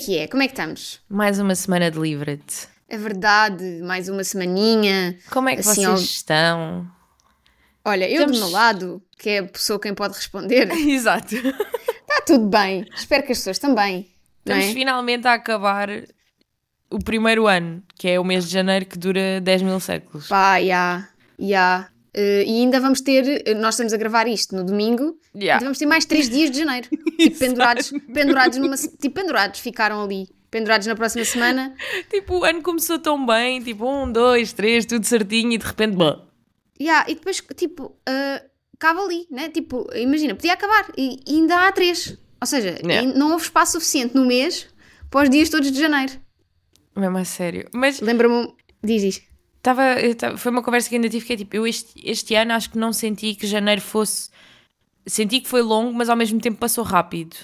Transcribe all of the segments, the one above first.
É que é? Como é que estamos? Mais uma semana de Livra-te. É verdade, mais uma semaninha. Como é que Assim, vocês estão? Olha, eu Estamos- do meu lado, que é a pessoa quem pode responder, Exato. está tudo bem. Espero que as pessoas também. Estamos é? finalmente a acabar o primeiro ano, que é o mês de janeiro que dura 10 mil séculos. Pá, já, já. Eh, e ainda vamos ter, eh, nós estamos a gravar isto no domingo, Yeah. ainda vamos ter mais três dias de janeiro. tipo, pendurados, pendurados numa, tipo, pendurados, ficaram ali. Pendurados na próxima semana. Tipo, o ano começou tão bem, tipo, um, dois, três, tudo certinho, e de repente, bom. Ya, e depois, tipo, uh, acaba ali, né? Tipo, imagina, podia acabar e, e ainda há três. Ou seja, Yeah. não houve espaço suficiente no mês para os dias todos de janeiro. Mesmo a sério. Mas Lembra-me, diz isto. Tava, foi uma conversa que ainda tive que é tipo, eu este, este ano acho que não senti que janeiro fosse. Senti que foi longo, mas ao mesmo tempo passou rápido.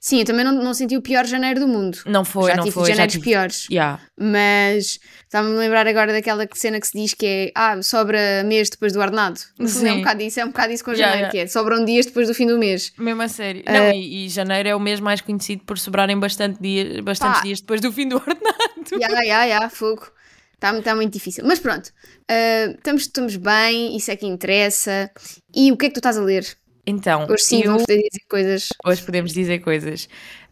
Sim, eu também não, não senti o pior janeiro do mundo. Não foi, já não tive foi. Já janeiros tive. piores. Yeah. Mas estava-me a lembrar agora daquela cena que se diz que é ah, sobra mês depois do ordenado. Fundo É um Sim. bocado isso, é um bocado isso com Yeah, janeiro, yeah. que é sobram dias depois do fim do mês. Mesmo a sério. Eh, Não, e, e janeiro é o mês mais conhecido por sobrarem bastante dia, bastantes Pá. dias depois do fim do ordenado. Ya, ya, ya, fogo. Está tá muito difícil. Mas pronto, uh, estamos, estamos bem, isso é que interessa. E o que é que tu estás a ler? Então, Hoje sim, eu- vamos poder dizer coisas. hoje podemos dizer coisas.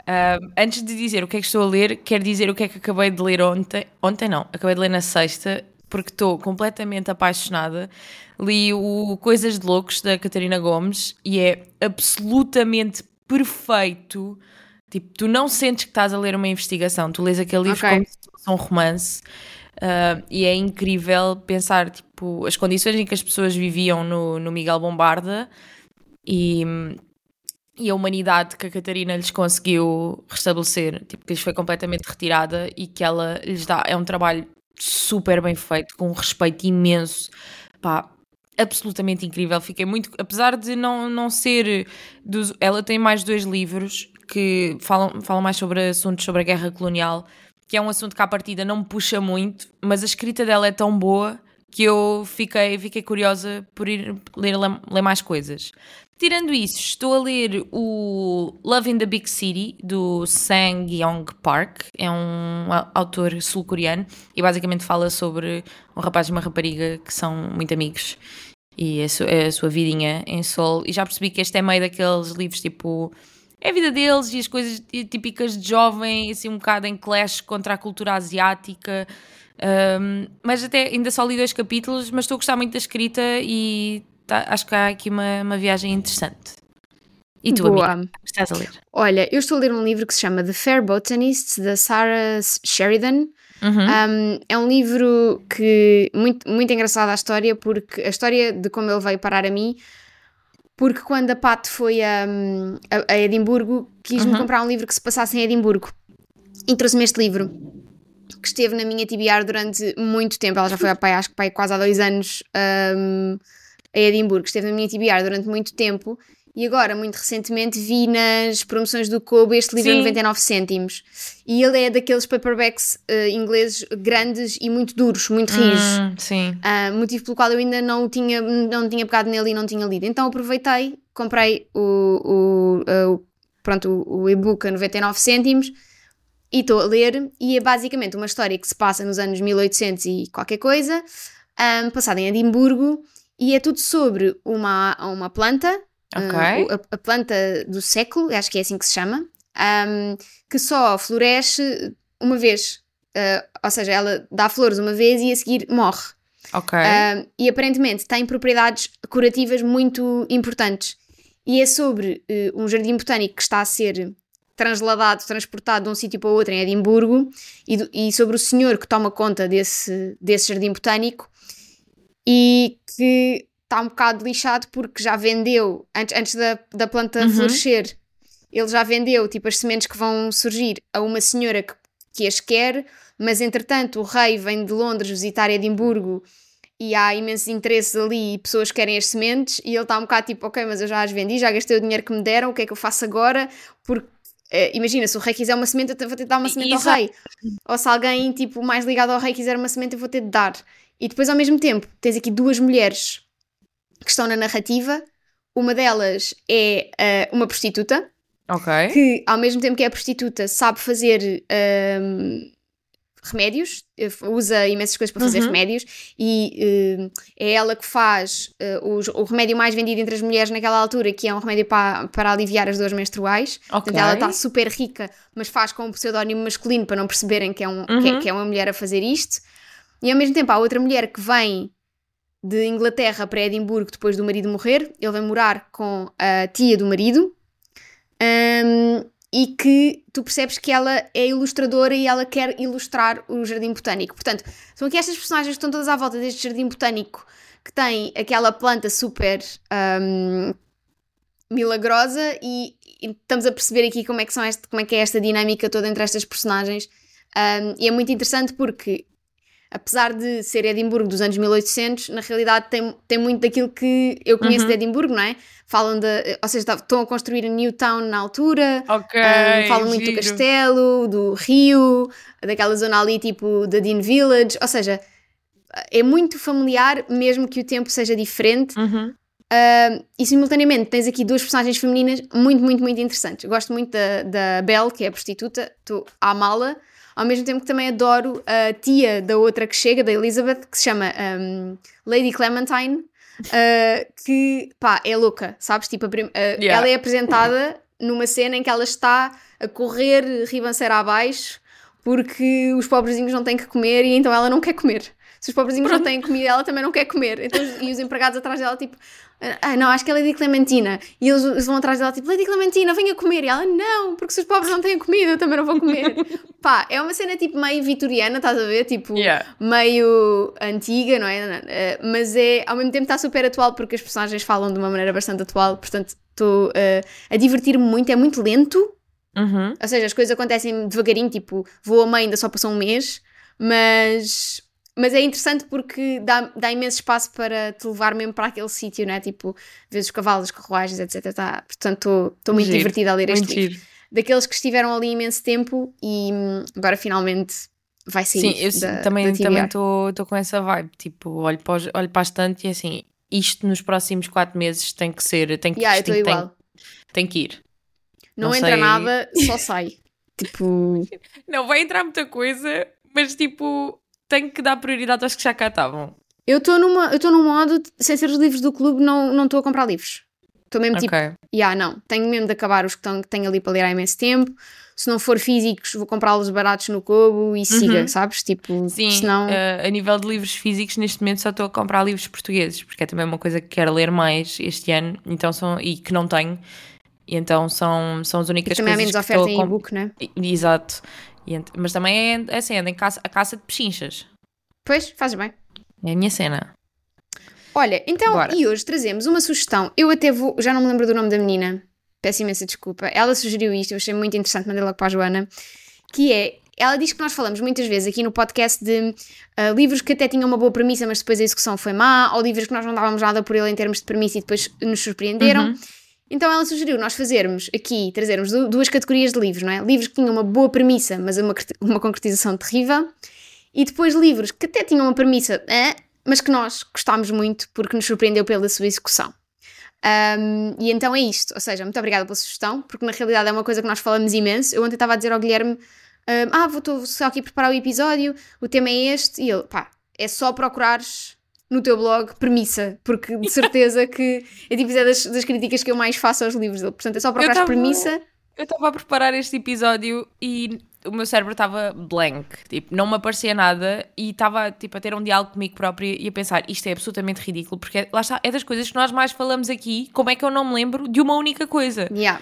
Ah, antes de dizer o que é que estou a ler, quero dizer o que é que acabei de ler ontem. Ontem não, acabei de ler na sexta, porque estou completamente apaixonada. Li o Coisas de Loucos da Catarina Gomes e é absolutamente perfeito. Tipo, tu não sentes que estás a ler uma investigação, tu lês aquele livro Ok. como se fosse um romance. Ah, e é incrível pensar tipo, as condições em que as pessoas viviam no, no Miguel Bombarda e, e a humanidade que a Catarina lhes conseguiu restabelecer, tipo, que lhes foi completamente retirada e que ela lhes dá. É um trabalho super bem feito, com um respeito imenso. Pá, absolutamente incrível. Fiquei muito. Apesar de não, não ser. Dos, ela tem mais dois livros que falam, falam mais sobre assuntos sobre a guerra colonial, que é um assunto que à partida não me puxa muito, mas a escrita dela é tão boa que eu fiquei, fiquei curiosa por ir ler, ler mais coisas. Tirando isso, estou a ler o Love in the Big City do Sang Yong Park, é um autor sul-coreano e basicamente fala sobre um rapaz e uma rapariga que são muito amigos e a, a sua vidinha em Seoul. E já percebi que este é meio daqueles livros tipo. É a vida deles e as coisas típicas de jovem, assim, um bocado em clash contra a cultura asiática. Um, mas até ainda só li dois capítulos, mas estou a gostar muito da escrita e tá- acho que há aqui uma, uma viagem interessante. E tu, Boa. amiga, estás a ler? Olha, eu estou a ler um livro que se chama The Fair Botanist, da Sarah Sheridan. Uhum. Um, é um livro que muito, muito engraçado a história, porque a história de como ele veio parar a mim, porque quando a Pat foi a, a, a Edimburgo, quis-me Uhum. comprar um livro que se passasse em Edimburgo. E trouxe-me este livro, que esteve na minha TBR durante muito tempo. Ela já foi, pai, acho que pai, quase há dois anos um, a Edimburgo. Esteve na minha TBR durante muito tempo. E agora, muito recentemente, vi nas promoções do Kobo este livro a Sim. 99 cêntimos. E ele é daqueles paperbacks eh, ingleses grandes e muito duros, muito rijos. Hum, sim. Ah, motivo pelo qual eu ainda não tinha, não tinha pegado nele e não tinha lido. Então aproveitei, comprei o, o, ah, o- pronto, o, e-book a 99 cêntimos e estou a ler. E é basicamente uma história que se passa nos anos 1800 e qualquer coisa, ah, passada em Edimburgo, e é tudo sobre uma, uma planta, ah, Ok. o- a, a planta do século, acho que é assim que se chama, ah, que só floresce uma vez. Ah, ou seja, ela dá flores uma vez e a seguir morre. Ok. Um, e aparentemente tem propriedades curativas muito importantes. E é sobre eh, um jardim botânico que está a ser transladado, transportado de um sítio para o outro em Edimburgo, e, do- e sobre o senhor que toma conta desse, desse jardim botânico e que está um bocado lixado porque já vendeu, antes, antes da, da planta Uhum. florescer, ele já vendeu tipo as sementes que vão surgir a uma senhora que, que as quer, mas entretanto o rei vem de Londres visitar Edimburgo e há imensos interesses ali e pessoas que querem as sementes e ele está um bocado tipo, ok, mas eu já as vendi, já gastei o dinheiro que me deram, o que é que eu faço agora? Porque eh, imagina, se o rei quiser uma semente, eu vou ter de dar uma semente ao rei. Ou se alguém tipo mais ligado ao rei quiser uma semente, eu vou ter de dar. E depois, ao mesmo tempo, tens aqui duas mulheres que estão na narrativa. Uma delas é eh, uma prostituta, Ok. que ao mesmo tempo que é prostituta sabe fazer hum, remédios, eh, usa imensas coisas para fazer Uhum. remédios e hum, é ela que faz os- o remédio mais vendido entre as mulheres naquela altura, que é um remédio para, para aliviar as dores menstruais. Ok. Portanto, ela está super rica, mas faz com um pseudónimo masculino para não perceberem que é, um, que, é, Uhum. que é uma mulher a fazer isto. E ao mesmo tempo há outra mulher que vem de Inglaterra para Edimburgo depois do marido morrer. Ele vem morar com a tia do marido. hum, e que tu percebes que ela é ilustradora e ela quer ilustrar o Jardim Botânico. Portanto, são aqui estas personagens que estão todas à volta deste Jardim Botânico que tem aquela planta super hum, milagrosa e, e estamos a perceber aqui como é que, são este, como é, que é esta dinâmica toda entre estas personagens. Um, e é muito interessante porque, apesar de ser Edimburgo dos anos 1800, na realidade tem, tem muito daquilo que eu conheço Uhum. de Edimburgo, não é? Falam de. Ou seja, tá- estão a construir a Newtown na altura. Ok. um, falam muito do castelo, do rio, daquela zona ali tipo da Dean Village, ou seja, é muito familiar, mesmo que o tempo seja diferente, Uhum. Uh, e simultaneamente tens aqui duas personagens femininas muito, muito, muito interessantes. Eu gosto muito da, da Belle, que é a prostituta, estou a amá-la, ao mesmo tempo que também adoro a tia da outra que chega, da Elizabeth, que se chama um, Lady Clementine, uh, que pá, é louca, sabes? Tipo, a prim- uh, Yeah. ela é apresentada numa cena em que ela está a correr ribanceira abaixo porque os pobrezinhos não têm que comer e então ela não quer comer. Se os pobrezinhos não têm comida, ela também não quer comer. Então, e os empregados atrás dela, tipo, ah, não, acho que é Lady Clementina. E eles, eles vão atrás dela, tipo, Lady Clementina, venha comer. E ela, não, porque se os pobres não têm comida, eu também não vou comer. Pá, é uma cena tipo meio vitoriana, estás a ver? Tipo, Yeah. meio antiga, não é? Eh, Mas é, ao mesmo tempo está super atual porque as personagens falam de uma maneira bastante atual. Portanto, estou eh, a divertir-me muito. É muito lento, Uhum. ou seja, as coisas acontecem devagarinho, tipo, vou a mãe, ainda só passou um mês, mas, mas é interessante porque dá, dá imenso espaço para te levar mesmo para aquele sítio, né? Tipo, vês os cavalos, as carruagens, etc. Tá, portanto, estou muito Giro. divertida a ler este livro. giro. Daqueles que estiveram ali imenso tempo e hum, agora finalmente vai sair. Sim, eu da, também estou com essa vibe. Tipo, olho para, os- olho para a estante e assim, isto nos próximos quatro meses tem que ser, tem que, Yeah, tem, tem, tem que ir. Não, não entra sei. nada, só sai. tipo, Não vai entrar muita coisa, mas tipo, tenho que dar prioridade aos que já cá estavam. eu estou num modo, de- sem ser os livros do clube, não não estou a comprar livros. Estou mesmo tipo, Ok. Ya, não, tenho mesmo de acabar os que, tão, que tenho ali para ler há imenso tempo. Se não for físicos, vou comprá-los baratos no Kobo e siga, sabes? Tipo, Uhum. Sim, senão. eh, a nível de livros físicos, neste momento só estou a comprar livros portugueses, porque é também uma coisa que quero ler mais este ano então são, e que não tenho. E então são, são as únicas também há coisas menos que oferta em comp- e-book, né? Exato. Mas também é, é assim, ando em caça, a caça de pechinchas. Pois, fazes bem. É a minha cena. Olha, então, Bora. e hoje trazemos uma sugestão. Eu até vou, já não me lembro do nome da menina, peço imensa desculpa. Ela sugeriu isto, eu achei muito interessante, mandei logo para a Joana, que é, ela diz que nós falamos muitas vezes aqui no podcast de ah, livros que até tinham uma boa premissa, mas depois a execução foi má, ou livros que nós não dávamos nada por ele em termos de premissa e depois nos surpreenderam. Uhum. Então ela sugeriu nós fazermos aqui, trazermos du- duas categorias de livros, não é? Livros que tinham uma boa premissa, mas uma, uma concretização terrível, e depois livros que até tinham uma premissa, eh, mas que nós gostámos muito porque nos surpreendeu pela sua execução. Um, e então é isto, ou seja, muito obrigada pela sugestão, porque na realidade é uma coisa que nós falamos imenso. Eu ontem estava a dizer ao Guilherme: um, Ah, vou só aqui preparar o episódio, o tema é este, e ele, pá, é só procurares no teu blog premissa, porque de certeza que é tipo é das, das críticas que eu mais faço aos livros dele. Portanto, é só procurares tava- premissa. Eu estava a preparar este episódio e o meu cérebro estava blank, tipo, não me aparecia nada e estava tipo, a ter um diálogo comigo própria e a pensar isto é absolutamente ridículo, porque lá está, é das coisas que nós mais falamos aqui, como é que eu não me lembro de uma única coisa? Yeah.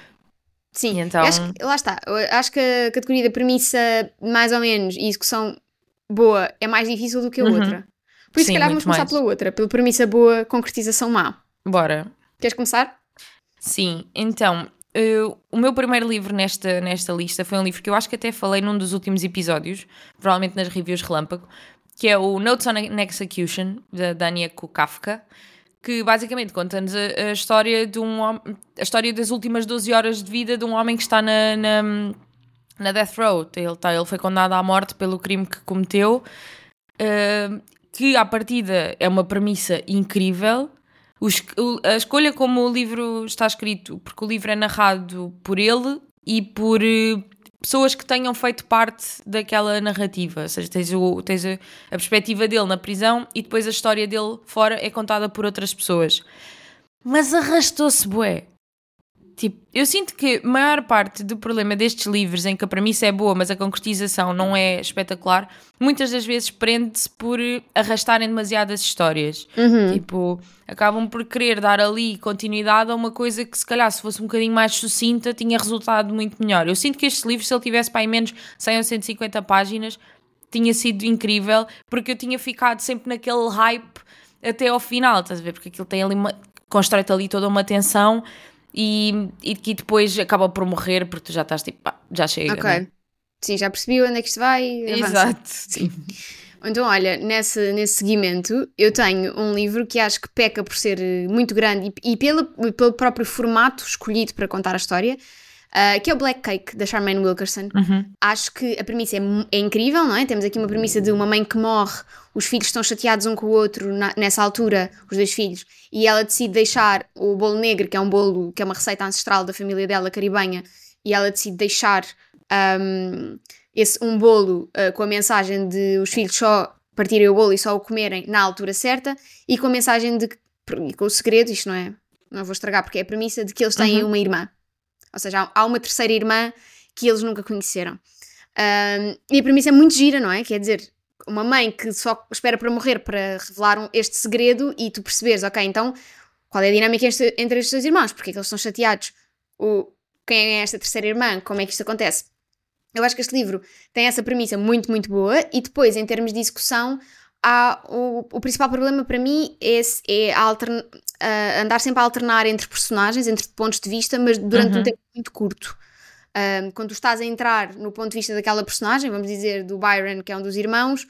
Sim, E então- acho que, lá está. Acho que a categoria da premissa, mais ou menos, e execução boa é mais difícil do que a Uhum. outra. Por isso, Sim, se calhar, vamos começar mais. pela outra, pela premissa boa, concretização má. Bora. Queres começar? Sim, então, eu- o meu primeiro livro nesta, nesta lista foi um livro que eu acho que até falei num dos últimos episódios, provavelmente nas reviews Relâmpago, que é o Notes on an Execution, da Dania Kafka, que basicamente conta-nos a, a história de um a história das últimas 12 horas de vida de um homem que está na, na, na death row. Ele, tá, ele foi condenado à morte pelo crime que cometeu, uh, que à partida é uma premissa incrível. a escolha como o livro está escrito, porque o livro é narrado por ele e por uh, pessoas que tenham feito parte daquela narrativa. Ou seja, tens, o, tens a, a perspectiva dele na prisão e depois a história dele fora é contada por outras pessoas. Mas arrastou-se, bué. Tipo, eu sinto que a maior parte do problema destes livros, em que a premissa é boa, mas a concretização não é espetacular, muitas das vezes prende-se por arrastarem demasiadas histórias. Uhum. Tipo, acabam por querer dar ali continuidade a uma coisa que, se calhar, se fosse um bocadinho mais sucinta, tinha resultado muito melhor. Eu sinto que este livro, se ele tivesse para aí menos 100 ou 150 páginas, tinha sido incrível, porque eu tinha ficado sempre naquele hype até ao final, estás a ver? Porque aquilo tem ali uma. constrói-te ali toda uma tensão e, e que depois acaba por morrer porque tu já estás tipo, pá, já chega. Ok. né? Sim, já percebi onde é que isto vai. avança. Exato. Sim. Então, olha, nesse, nesse seguimento, eu tenho um livro que acho que peca por ser muito grande e, e pelo, pelo próprio formato escolhido para contar a história, ah, que é o Black Cake, da Charmaine Wilkerson. Uhum. Acho que a premissa é, é incrível, não é? Temos aqui uma premissa de uma mãe que morre, os filhos estão chateados um com o outro na- nessa altura, os dois filhos, e ela decide deixar o bolo negro, que é um bolo, que é uma receita ancestral da família dela, caribenha, e ela decide deixar ahm, esse, um bolo ah, com a mensagem de os filhos só partirem o bolo e só o comerem na altura certa, e com a mensagem de, que- com o segredo, isto não é, não vou estragar porque é a premissa de que eles têm Uhum. uma irmã. Ou seja, há- uma terceira irmã que eles nunca conheceram. Ahm, e a premissa é muito gira, não é? Quer dizer, uma mãe que só espera para morrer para revelar um- este segredo e tu perceberes, ok, então qual é a dinâmica este- entre estes dois irmãos? Porque é que eles estão chateados? O, quem é esta terceira irmã? Como é que isto acontece? Eu acho que este livro tem essa premissa muito, muito boa e depois, em termos de execução, há o, o principal problema para mim é, é altern- a andar sempre a alternar entre personagens, entre pontos de vista, mas durante Uhum. um tempo muito curto. Um, quando tu estás a entrar no ponto de vista daquela personagem, vamos dizer do Byron, que é um dos irmãos,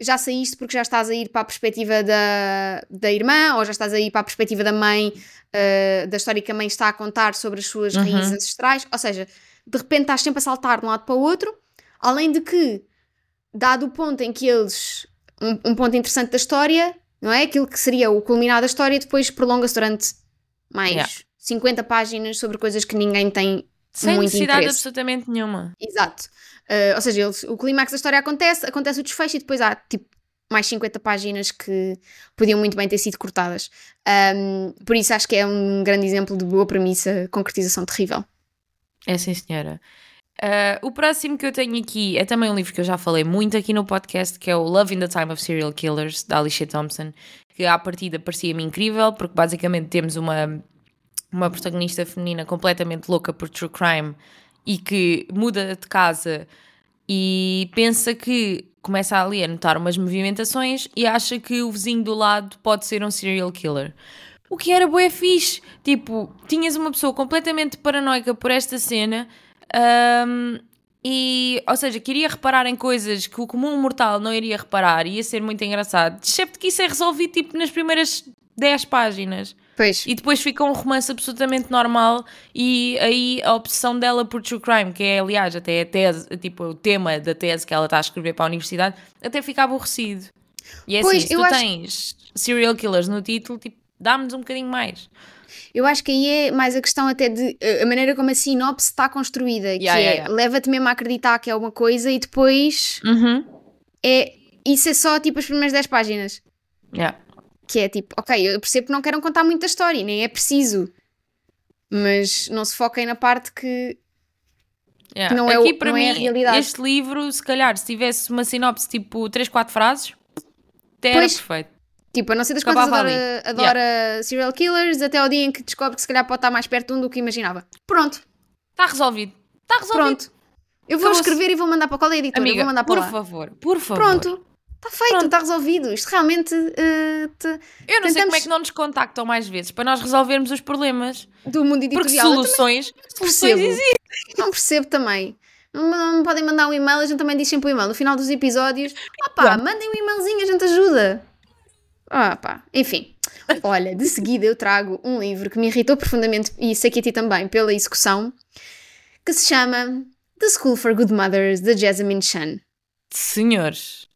já saíste porque já estás a ir para a perspectiva da, da irmã, ou já estás a ir para a perspectiva da mãe, uh, da história que a mãe está a contar sobre as suas Uhum. raízes ancestrais. Ou seja, de repente estás sempre a saltar de um lado para o outro, além de que, dado o ponto em que eles. Um, um ponto interessante da história, não é? Aquilo que seria o culminar da história, depois prolonga-se durante mais Yeah. 50 páginas sobre coisas que ninguém tem Sem muito necessidade interesse. absolutamente nenhuma. Exato. Uh, ou seja, eles- o clímax da história acontece, acontece o desfecho e depois há tipo mais 50 páginas que podiam muito bem ter sido cortadas. Um, por isso acho que é um grande exemplo de boa premissa, concretização terrível. É sim, senhora. Ah, o próximo que eu tenho aqui é também um livro que eu já falei muito aqui no podcast, que é o Love in the Time of Serial Killers, da Alicia Thompson, que à partida parecia-me incrível, porque basicamente temos uma, uma protagonista feminina completamente louca por true crime e que muda de casa e pensa que começa ali a notar umas movimentações e acha que o vizinho do lado pode ser um serial killer. O que era bué fixe. Tipo, tinhas uma pessoa completamente paranoica por esta cena ahm, e, ou seja, queria reparar em coisas que o comum mortal não iria reparar ia ser muito engraçado. Excepto que isso é resolvido tipo nas primeiras 10 páginas. Pois, E depois fica um romance absolutamente normal e aí a obsessão dela por true crime, que é aliás até a tese, tipo o tema da tese que ela está a escrever para a universidade, até fica aborrecido. E é Pois, assim, se tu acho- tens serial killers no título, tipo, dá-nos um bocadinho mais. Eu acho que aí é mais a questão até de uh, a maneira como a sinopse está construída, que Yeah, é yeah, yeah. leva-te mesmo a acreditar que é uma coisa e depois Uhum. é isso é só tipo as primeiras 10 páginas. Yeah. Que é tipo, ok, eu percebo que não queiram contar muita história, nem é preciso. Mas não se foquem na parte que. Yeah. Não é Aqui, o- para não é a mim, realidade. este livro, se calhar, se tivesse uma sinopse tipo 3, 4 frases, até era Pois. perfeito. Tipo, a não ser das quantas Acabava adora, ali. adora serial killers, até ao dia em que descobre que se calhar pode estar mais perto de um do que imaginava. Pronto, Está resolvido. Está resolvido. pronto. Eu vou escrever e vou mandar para é a editora? Amiga, vou mandar para por lá. favor, por favor. Pronto, está feito, está resolvido. Isto realmente eh, te- Eu não sei Tentamos- como é que não nos contactam mais vezes para nós resolvermos os problemas. do mundo Porque editorial. Eu soluções, soluções existem. Não percebo também. Não, podem mandar um e-mail, a gente também diz sempre o e-mail. No final dos episódios, ah pá, mandem um e-mailzinho, a gente ajuda. Ah pá, enfim. Olha, de seguida eu trago um livro que me irritou profundamente, e sei que a ti também, pela execução, que se chama The School for Good Mothers, de Jasmine Chan. Senhores.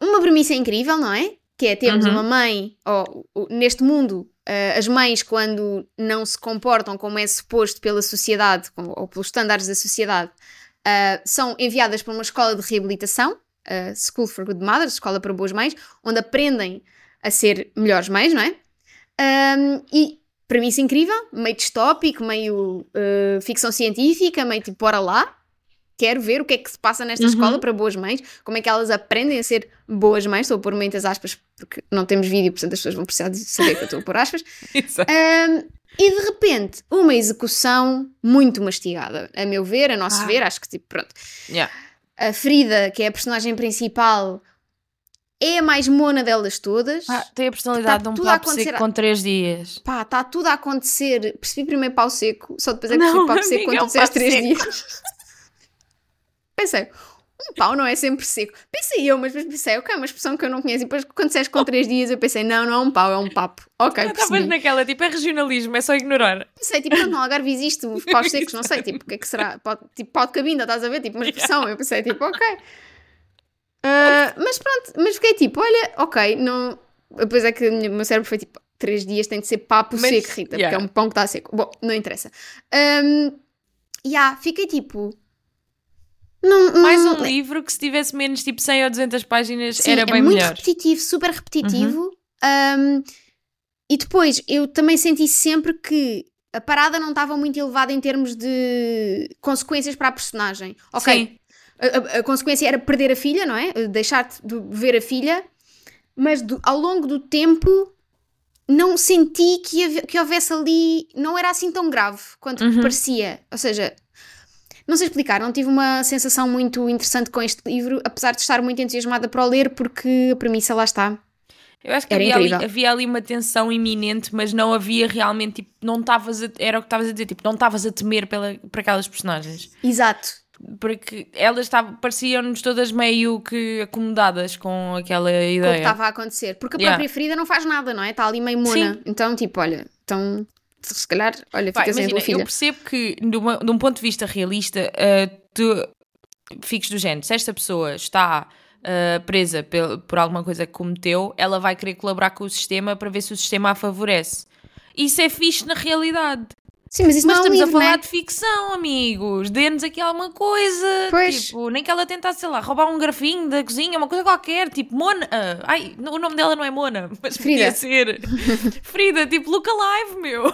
Uma premissa incrível, não é? que é termos Uhum. uma mãe, ou, neste mundo, eh, as mães, quando não se comportam como é suposto pela sociedade, ou pelos estándares da sociedade, eh, são enviadas para uma escola de reabilitação, eh, School for Good Mothers, escola para boas mães, onde aprendem a ser melhores mães, não é? Ahm, e premissa incrível, meio distópico, meio eh, ficção científica, meio tipo, bora lá. Quero ver o que é que se passa nesta Uhum. escola para boas mães, como é que elas aprendem a ser boas mães. Estou a pôr muitas aspas porque não temos vídeo, portanto as pessoas vão precisar de saber que eu estou a pôr aspas. Ahm, e de repente, uma execução muito mastigada, a meu ver, a nosso Ah. ver, acho que tipo, pronto. Yeah. A Frida, que é a personagem principal, é a mais mona delas todas. Ah, tem a personalidade Tá de um acontecer seco com 3 dias. Pá, está tudo a acontecer. Percebi primeiro pau seco, só depois é que percebi pau seco amiga, quando é tu disseste papo 3 seco. dias. Pensei, um pau não é sempre seco. Pensei eu, mas pensei, ok, é uma expressão que eu não conheço. E depois quando disseste com 3 dias, eu pensei, não, não é um pau, é um papo. Ok, Estavas percebi. naquela, tipo, é regionalismo, é só ignorar. Pensei, tipo, não, no Algarve existe os paus secos, não sei, tipo, o que é que será? Pau, tipo, pau de cabinda, estás a ver? Tipo, uma expressão. Eu pensei, tipo, ok. Ah, mas pronto, mas fiquei tipo, olha, ok, não. Depois é que o meu cérebro foi tipo, três dias tem de ser papo Mas, seco, Rita, yeah. porque é um pão que está seco. Bom, não interessa. Um, yeah, fiquei tipo. Não, não, Mais um livro que se tivesse menos tipo 100 ou 200 páginas Sim, era é bem muito melhor. repetitivo, super repetitivo. Um, e depois eu também senti sempre que a parada não estava muito elevada em termos de consequências para a personagem. Ok, Sim. a, a- a consequência era perder a filha, não é? Deixar de ver a filha, mas do- ao longo do tempo não senti que, que houvesse ali. Não era assim tão grave quanto Uhum. parecia. Ou seja, não sei explicar, não tive uma sensação muito interessante com este livro, apesar de estar muito entusiasmada para o ler, porque a premissa lá está. Eu acho que havia ali, havia ali uma tensão iminente, mas não havia realmente, tipo, não estavas a, era o que estavas a dizer, tipo, não estavas a temer pela, por aquelas personagens. Exato. Porque elas pareciam-nos todas meio que acomodadas com aquela Com o que ideia. estava a acontecer. Porque a Yeah. própria ferida não faz nada, não é? Está ali meio mona. Sim. Então, tipo, olha, então se calhar, olha, Pá, fica sem a imagina, eu percebo que, de, uma- de um ponto de vista realista, uh, tu fiques do género, se esta pessoa está uh, presa pel- por alguma coisa que cometeu, ela vai querer colaborar com o sistema para ver se o sistema a favorece. Isso é fixe na realidade. Sim, mas isso Mas não é um estamos livro, a falar não é? de ficção, amigos. Dê-nos aqui alguma coisa. Pois. Tipo, nem que ela tentasse, sei lá, roubar um grafinho da cozinha, uma coisa qualquer. Tipo, Mona. ai, o nome dela não é Mona, mas Frida. podia ser. Frida, tipo, look alive, meu.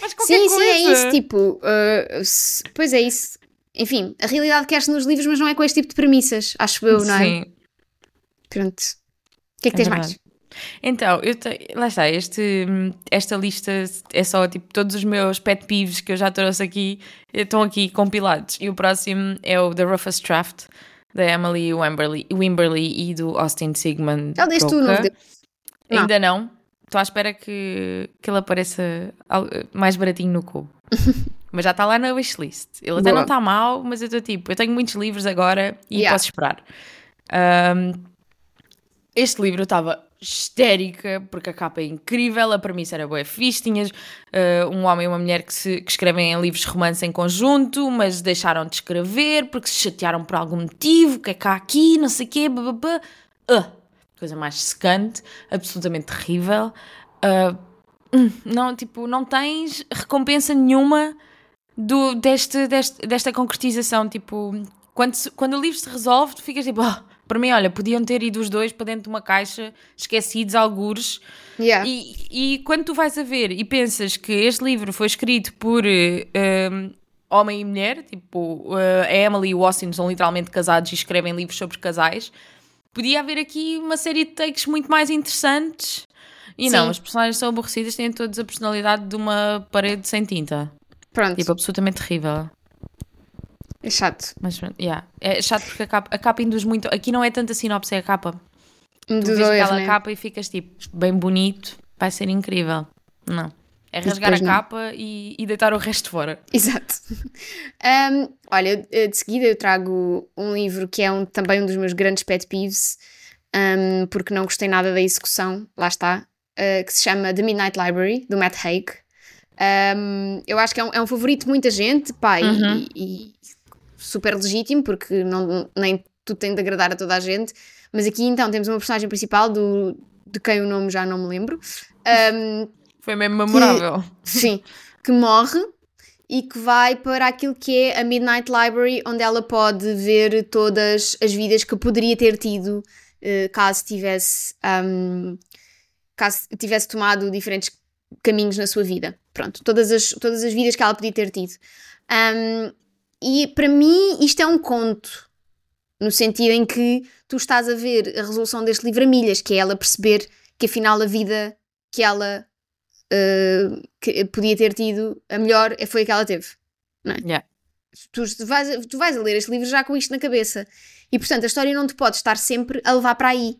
Mas qualquer Sim, coisa. sim, é isso. Tipo, uh, se- pois é isso. Enfim, a realidade quer-se nos livros, mas não é com este tipo de premissas, acho eu, não é? Sim. Pronto. O que é que É tens verdade. mais? Então, eu te- lá está, este, esta lista é só tipo todos os meus pet peeves que eu já trouxe aqui estão aqui compilados. E o próximo é o The Roughest Draft da Emily Wimberly, Wimberly e do Austin Sigmund. Já deste o. Ainda não. Estou à espera que, que ele apareça mais baratinho no cubo. mas já está lá na wishlist. Ele até Boa. não está mal, mas eu estou tipo, eu tenho muitos livros agora e Yeah. posso esperar. Um, este livro estava histérica porque a capa é incrível, a premissa era boa fixe, tinhas uh, um homem e uma mulher que, se, que escrevem livros de romance em conjunto, mas deixaram de escrever porque se chatearam por algum motivo, que é cá aqui, não sei o quê, bababá. Uh, coisa mais secante, absolutamente terrível. Uh, não, tipo, não tens recompensa nenhuma do, deste, deste, desta concretização. Tipo, quando, se- quando o livro se resolve, tu ficas tipo, "Ah, para mim, olha, podiam ter ido os dois para dentro de uma caixa, esquecidos, algures. Yeah. E, e quando tu vais a ver e pensas que este livro foi escrito por um, homem e mulher, tipo, eh, a Emily e o Austin são literalmente casados e escrevem livros sobre casais, podia haver aqui uma série de takes muito mais interessantes. E não, Sim. as personagens são aborrecidas, têm todas a personalidade de uma parede sem tinta. Pronto, Tipo, absolutamente terrível. é chato. Mas pronto, yeah. é chato porque a capa, a capa induz muito. Aqui não é tanto a sinopse, é a capa. Tu Do vês dois, aquela né? capa e ficas tipo, bem bonito, vai ser incrível. Não. É rasgar a capa e, e deitar o resto fora. Exato. Um, olha, de seguida eu trago um livro que é um, também um dos meus grandes pet peeves, um, porque não gostei nada da execução, lá está, uh, que se chama The Midnight Library, do Matt Haig. Eu acho que é um, é favorito de muita gente, pá, e- Uhum. e, super legítimo, porque não, nem tudo tem de agradar a toda a gente. Mas aqui então temos uma personagem principal do, de quem o nome já não me lembro. Um, Foi mesmo memorável. Que, sim, que morre e que vai para aquilo que é a Midnight Library, onde ela pode ver todas as vidas que poderia ter tido uh, caso tivesse um, caso tivesse tomado diferentes caminhos na sua vida. Pronto, todas as, todas as vidas que ela podia ter tido. Um, e para mim isto é um conto, no sentido em que tu estás a ver a resolução deste livro a milhas, que é ela perceber que afinal a vida que ela uh, que podia ter tido, a melhor foi a que ela teve. Não é? Yeah. Tu, vais, tu vais a ler este livro já com isto na cabeça. E portanto a história não te pode estar sempre a levar para aí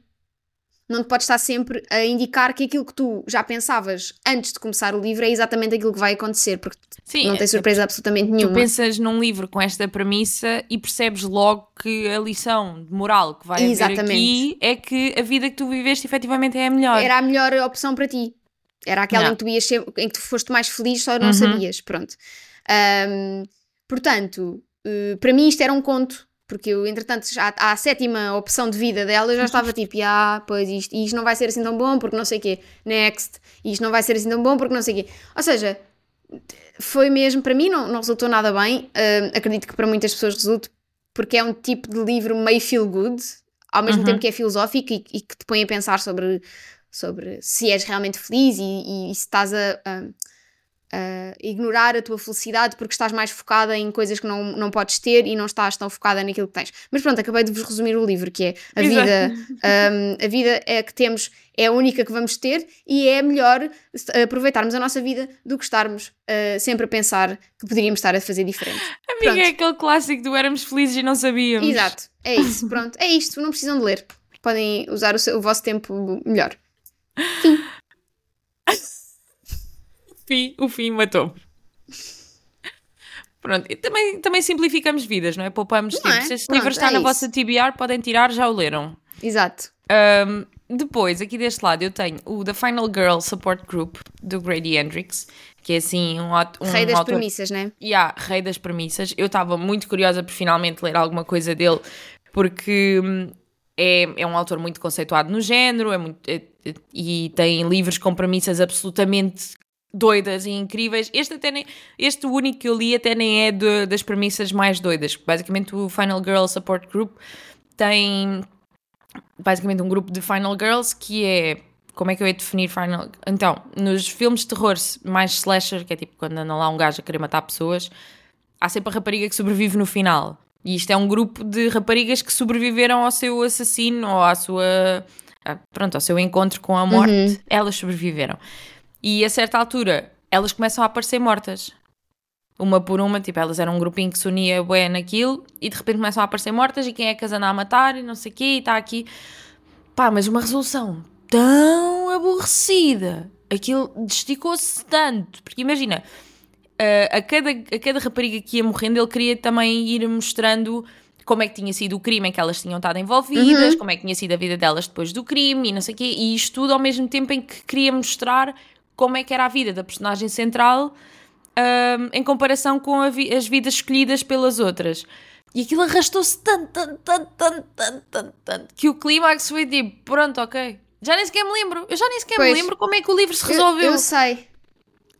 não te pode estar sempre a indicar que aquilo que tu já pensavas antes de começar o livro é exatamente aquilo que vai acontecer, porque Sim, não tem é, surpresa é, absolutamente nenhuma. Tu pensas num livro com esta premissa e percebes logo que a lição de moral que vai exatamente. haver aqui é que a vida que tu viveste efetivamente é a melhor. Era a melhor opção para ti. Era aquela não. em que tu ias ser, em que tu foste mais feliz, só não uhum. sabias. Pronto. Um, portanto, uh, para mim isto era um conto porque eu, entretanto, já à sétima opção de vida dela, eu já estava tipo, ah, pois isto, isto não vai ser assim tão bom porque não sei o quê. Next. Isto não vai ser assim tão bom porque não sei o quê. Ou seja, foi mesmo, para mim não, não resultou nada bem. Uh, acredito que para muitas pessoas resulte, porque é um tipo de livro meio feel good, ao mesmo uhum. tempo que é filosófico e, e, que te põe a pensar sobre, sobre se és realmente feliz e, e, se estás a, a uh, ignorar a tua felicidade porque estás mais focada em coisas que não, não podes ter e não estás tão focada naquilo que tens. Mas pronto, acabei de vos resumir o livro, que é a vida, um, a vida é que temos é a única que vamos ter e é melhor aproveitarmos a nossa vida do que estarmos uh, sempre a pensar que poderíamos estar a fazer diferente. Amiga, pronto. é aquele clássico do éramos felizes e não sabíamos. Exato, é isso, pronto, é isto, não precisam de ler. Podem usar o, seu, o vosso tempo melhor. Fim fim, o fim matou-me. Pronto, e também, também simplificamos vidas, não é? Poupamos não tipo, é? se este livro está é na isso. vossa TBR, podem tirar, já o leram. Exato. Um, depois, aqui deste lado, eu tenho o The Final Girl Support Group do Grady Hendrix, que é assim um, um Rei das autor... premissas, né? Yeah, Rei das premissas. Eu estava muito curiosa por finalmente ler alguma coisa dele, porque hum, é, é um autor muito conceituado no género, é muito, é, e tem livros com premissas absolutamente doidas e incríveis. Este, até nem, este único que eu li até nem é de, das premissas mais doidas. Basicamente, o Final Girl Support Group tem basicamente um grupo de Final Girls que é. Como é que eu ia definir Final? Então, nos filmes de terror mais slasher, que é tipo quando anda lá um gajo a querer matar pessoas, há sempre a rapariga que sobrevive no final. E isto é um grupo de raparigas que sobreviveram ao seu assassino ou à sua. Pronto, ao seu encontro com a morte. Uhum. Elas sobreviveram. E a certa altura elas começam a aparecer mortas. Uma por uma, tipo, elas eram um grupinho que se unia bem naquilo e de repente começam a aparecer mortas e quem é que as anda a matar e não sei o quê e está aqui. Pá, mas uma resolução tão aborrecida. Aquilo desticou-se tanto. Porque imagina, a, cada, a cada rapariga que ia morrendo, ele queria também ir mostrando como é que tinha sido o crime em que elas tinham estado envolvidas, uhum. como é que tinha sido a vida delas depois do crime e não sei o quê. E isto tudo ao mesmo tempo em que queria mostrar como é que era a vida da personagem central um, em comparação com vi as vidas escolhidas pelas outras. E aquilo arrastou-se tanto, tanto, tanto, tanto, tanto, tanto, tanto, que o clímax foi tipo, pronto, ok. Já nem sequer me lembro. Eu já nem sequer pois, me lembro como é que o livro se resolveu. Eu, eu sei.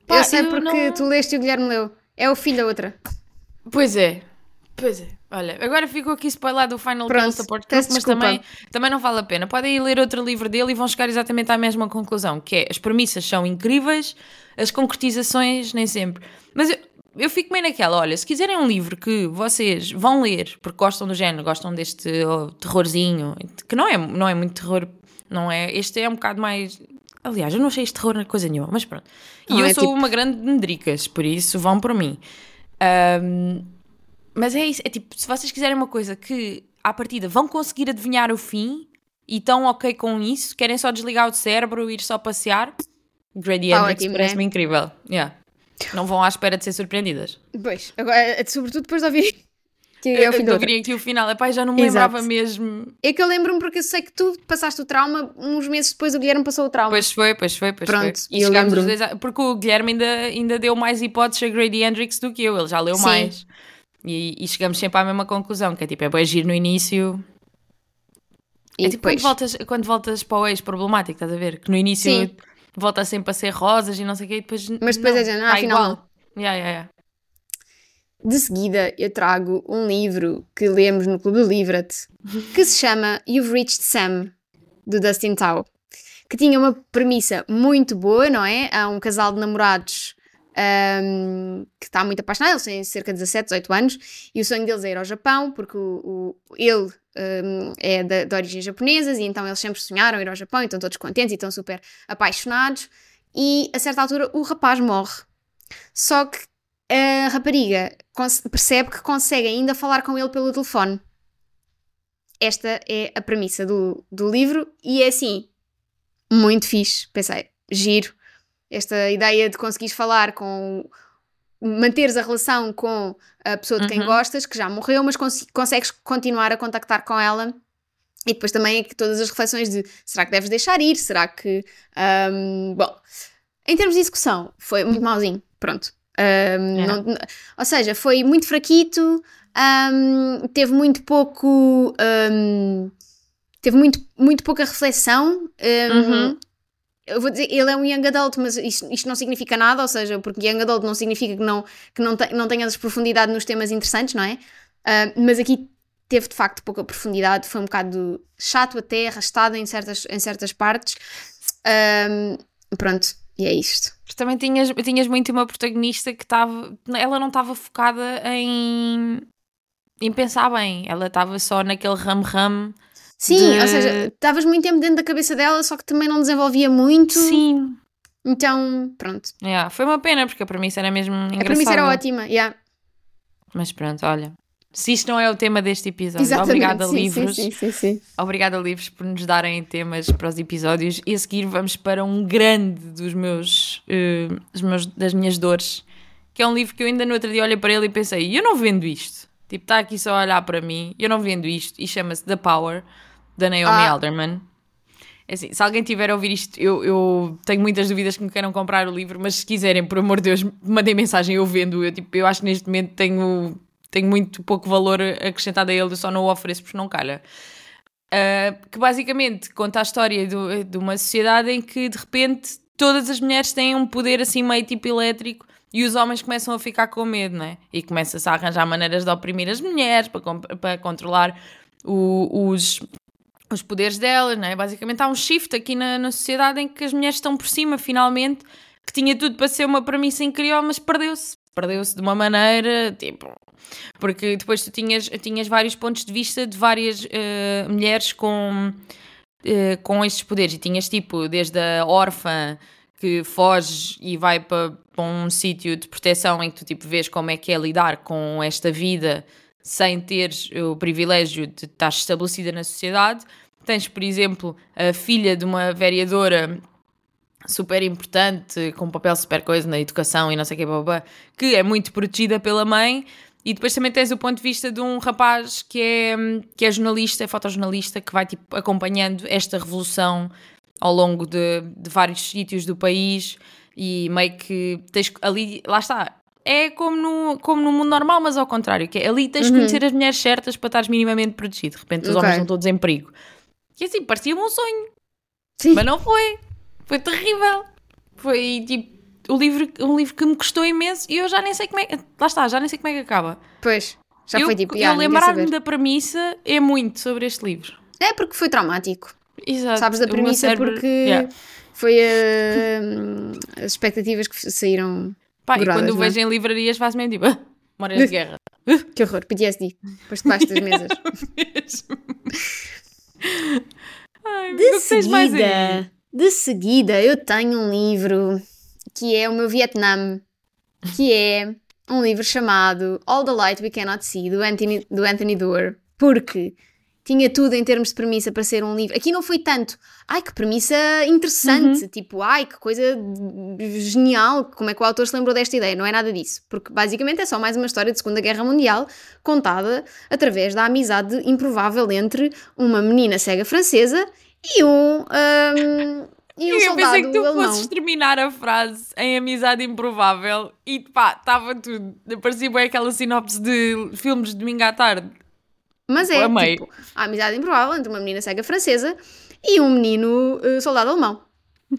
Pá, eu sei eu porque não... tu leste e o Guilherme leu. É o filho da outra. Pois é. Pois é. Olha, agora ficou aqui spoiler do Final Pronto, Support Group, mas também, também não vale a pena. Podem ir ler outro livro dele e vão chegar exatamente à mesma conclusão, que é as premissas são incríveis, as concretizações nem sempre. Mas eu, eu fico meio naquela, olha, se quiserem um livro que vocês vão ler, porque gostam do género, gostam deste oh, terrorzinho, que não é, não é muito terror, não é? Este é um bocado mais... Aliás, eu não achei este terror coisa nenhuma, mas pronto. E eu é sou tipo... uma grande medricas, por isso vão por mim. Um, mas é isso, é tipo, se vocês quiserem uma coisa que à partida vão conseguir adivinhar o fim e estão ok com isso, querem só desligar o cérebro e ir só passear, Grady tá Hendrix parece-me né? incrível. Yeah. Não vão à espera de ser surpreendidas. Pois, agora, é, sobretudo depois de ouvir que é o fim eu queria que o final, epá, já não me Exato. lembrava mesmo. É que eu lembro-me porque eu sei que tu passaste o trauma, uns meses depois o Guilherme passou o trauma. Pois foi, pois foi, pois Pronto, foi. E eu lembro. Dois, porque o Guilherme ainda, ainda deu mais hipóteses a Grady Hendrix do que eu, ele já leu Sim. mais. E, e, chegamos sempre à mesma conclusão, que é tipo, é bem agir no início. E é tipo depois. quando voltas, quando voltas para o ex problemático, estás a ver? Que no início Sim. volta sempre a ser rosas e não sei o quê, e depois. Mas depois não, é género, ah, tá afinal igual. Yeah, yeah, yeah. De seguida, eu trago um livro que lemos no Clube do Livra-te, que se chama You've Reached Sam, do Dustin Tao, que tinha uma premissa muito boa, não é? Há um casal de namorados ahm, que está muito apaixonado, eles têm cerca de 17, 18 anos, e o sonho deles é ir ao Japão, porque o, o- ele ahm, é de, de origens japonesas, e então eles sempre sonharam ir ao Japão, e estão todos contentes e estão super apaixonados, e a certa altura o rapaz morre. Só que a rapariga percebe que consegue ainda falar com ele pelo telefone. Esta é a premissa do, do livro e é assim, muito fixe. Pensei, giro. Esta ideia de conseguires falar com. manteres a relação com a pessoa de quem Uhum. gostas, que já morreu, mas cons- consegues continuar a contactar com ela. E depois também é que todas as reflexões de será que deves deixar ir? Será que. ahm, bom, em termos de execução, foi muito mauzinho. Pronto. Ahm, É. não- ou seja, foi muito fraquito, ahm, teve muito pouco. ahm, teve muito, muito pouca reflexão. Uhum. Eu vou dizer, ele é um young adult, mas isto, isto não significa nada, ou seja, porque young adult não significa que não, que não, te, não tenhas profundidade nos temas interessantes, não é? Ah, mas aqui teve de facto pouca profundidade, foi um bocado chato até, arrastado em certas, em certas partes. Ahm, pronto, e é isto. Também tinhas, tinhas muito uma protagonista que estava. Ela não estava focada em. em pensar bem. Ela estava só naquele ramo-ramo. Sim, de- ou seja, estavas muito tempo dentro da cabeça dela, só que também não desenvolvia muito. Sim. Então, pronto. Yeah, foi uma pena, porque a premissa era mesmo engraçada. A premissa era ótima, yeah. Mas pronto, olha. Se isto não é o tema deste episódio, Exatamente. obrigada sim, livros. Sim, sim, sim. Obrigada livros por nos darem temas para os episódios. E a seguir vamos para um grande dos meus, eh, dos meus das minhas dores, que é um livro que eu ainda no outro dia olhei para ele e pensei, eu não vendo isto. Tipo, está aqui só a olhar para mim, eu não vendo isto. E chama-se The Power, da Naomi Ah. Alderman. É assim, se alguém tiver a ouvir isto, eu, eu tenho muitas dúvidas que me queiram comprar o livro, mas se quiserem, por amor de Deus, mandem mensagem, eu vendo. Eu, tipo, eu acho que neste momento tenho, tenho muito pouco valor acrescentado a ele, eu só não o ofereço porque não calha. Uh, que basicamente conta a história do- de uma sociedade em que de repente todas as mulheres têm um poder assim meio tipo elétrico e os homens começam a ficar com medo, não é? E começa-se a arranjar maneiras de oprimir as mulheres para, para controlar o- os, os poderes delas, não é? Basicamente há um shift aqui na, na sociedade em que as mulheres estão por cima, finalmente, que tinha tudo para ser uma premissa incrível, mas perdeu-se. Perdeu-se de uma maneira, tipo... Porque depois tu tinhas, tinhas vários pontos de vista de várias eh, mulheres com, eh, com estes poderes. E tinhas tipo, desde a órfã que foge e vai para, para um sítio de proteção em que tu tipo, vês como é que é lidar com esta vida sem teres o privilégio de estar estabelecida na sociedade. Tens, por exemplo, a filha de uma vereadora super importante, com um papel super coisa na educação e não sei o que, blá, blá, que é muito protegida pela mãe. E depois também tens o ponto de vista de um rapaz que é, que é jornalista, é fotojornalista, que vai tipo, acompanhando esta revolução ao longo de, de vários sítios do país e meio que tens ali, lá está, é como no, como no mundo normal, mas ao contrário, que é ali tens de conhecer as mulheres certas para estares minimamente protegido. De repente os Ok. homens estão todos em perigo. E assim, parecia-me um sonho, Sim. mas não foi. Foi terrível. Foi tipo o livro, um livro que me custou imenso e eu já nem sei como é. Lá está, já nem sei como é que acaba. Pois, já eu, foi tipo, eu lembrar-me da premissa é muito sobre este livro. É porque foi traumático. Exato. Sabes da premissa cérebro- porque Yeah. foi eh, as expectativas que saíram. Pá, e quando o é? vejo em livrarias mesmo tipo, "Ah, memórias de guerra. Que horror, PTSD. Depois debaixo das mesas. Ai, De mais aí? seguida, de seguida, eu tenho um livro que é o meu Vietnã, que é um livro chamado All the Light We Cannot See, do Anthony, do Anthony Doerr, porque tinha tudo em termos de premissa para ser um livro. Aqui não foi tanto, ai que premissa interessante, tipo, ai que coisa genial, como é que o autor se lembrou desta ideia? Não é nada disso, porque basicamente é só mais uma história de Segunda Guerra Mundial contada através da amizade improvável entre uma menina cega francesa e um, ahm, e um eu pensei que tu alemão. fosses terminar a frase em amizade improvável e pá, estava tudo. Parecia bem aquela sinopse de filmes de domingo à tarde. Mas é Amei. tipo a amizade improvável entre uma menina cega francesa e um menino eh, soldado alemão.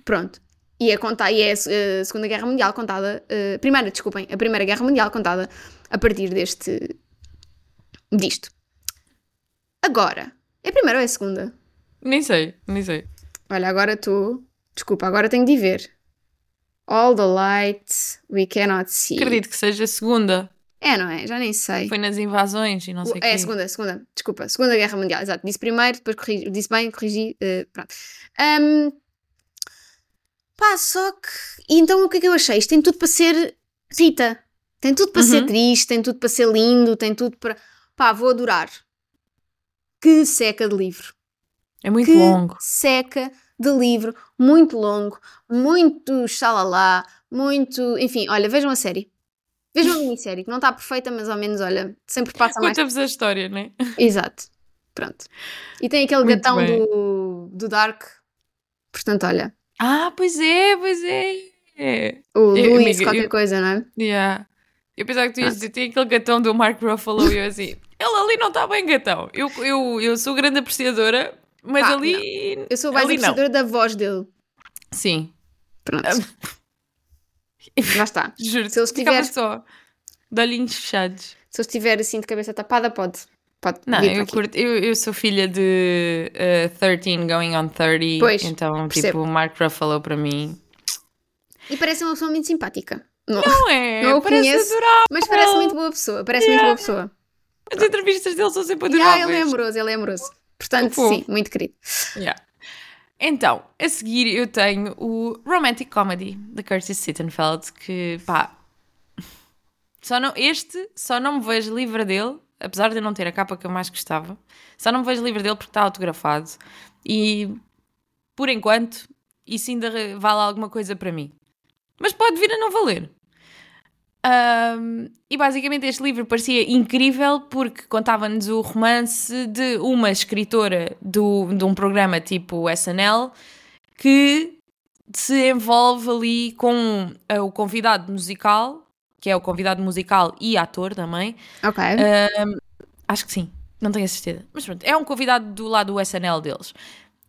Pronto. E é, conta, e é a Segunda Guerra Mundial contada. eh, primeira, desculpem, a Primeira Guerra Mundial contada a partir deste. disto. Agora. É a primeira ou é a segunda? Nem sei, nem sei. Olha, agora estou. Desculpa, agora tenho de ver. All the lights we cannot see. Acredito que seja a segunda. É, não é? Já nem sei. Foi nas invasões e não sei o É quê. a segunda, a segunda, desculpa, Segunda Guerra Mundial, exato. Disse primeiro, depois corrigi, disse bem, corrigi, eh, pronto. Ahm, pá, só que. E então o que é que eu achei? Isto tem tudo para ser Rita. Tem tudo para ser Uhum. triste, tem tudo para ser lindo, tem tudo para. Pá, vou adorar. Que seca de livro. É muito que longo. seca de livro, muito longo, muito xalalá, muito. Enfim, olha, vejam a série. Vejam a minissérie, que não está perfeita, mas ao menos, olha, sempre passa mais Conta-vos a história, não é? Exato. Pronto. E tem aquele Muito gatão bem. do, do Dark. Portanto, olha, Ah, pois é, pois é. o Eu- Luís, amiga, qualquer eu- coisa, não é? Yeah. Eu pensava que tu ias Pronto. dizer, tem aquele gatão do Mark Ruffalo e eu assim, ele ali não está bem gatão. Eu, eu, eu sou grande apreciadora, mas Pá, ali. Eu sou mais não. apreciadora da voz dele. Sim, Pronto. Já está. juro. Se ele estiver- só de olhinhos fechados. Se eu estiver assim de cabeça tapada, pode. Pode Não, eu, curto, eu, eu sou filha de uh, 13 going on 30, Pois, então, percebo. tipo, Mark Ruffalo para mim. E parece uma pessoa muito simpática. Não, Não é? Não o conheço. adorável. mas parece muito boa pessoa. Parece muito boa pessoa. As entrevistas dele são sempre E, ah, adoráveis. ele é amoroso, ele é amoroso. Portanto, Fofo. sim, muito querido. Yeah. Então, a seguir eu tenho o Romantic Comedy de Curtis Sittenfeld, que pá. Só não, este só não me vejo livre dele, apesar de eu não ter a capa que eu mais gostava. Só não me vejo livre dele porque está autografado. E por enquanto, isso ainda vale alguma coisa para mim. Mas pode vir a não valer. Ahm, e basicamente este livro parecia incrível porque contava-nos o romance de uma escritora do, de um programa tipo SNL que se envolve ali com ah, o convidado musical, que é o convidado musical e ator também. Ok. Acho que sim, não tenho a certeza. Mas pronto, é um convidado do lado do SNL deles.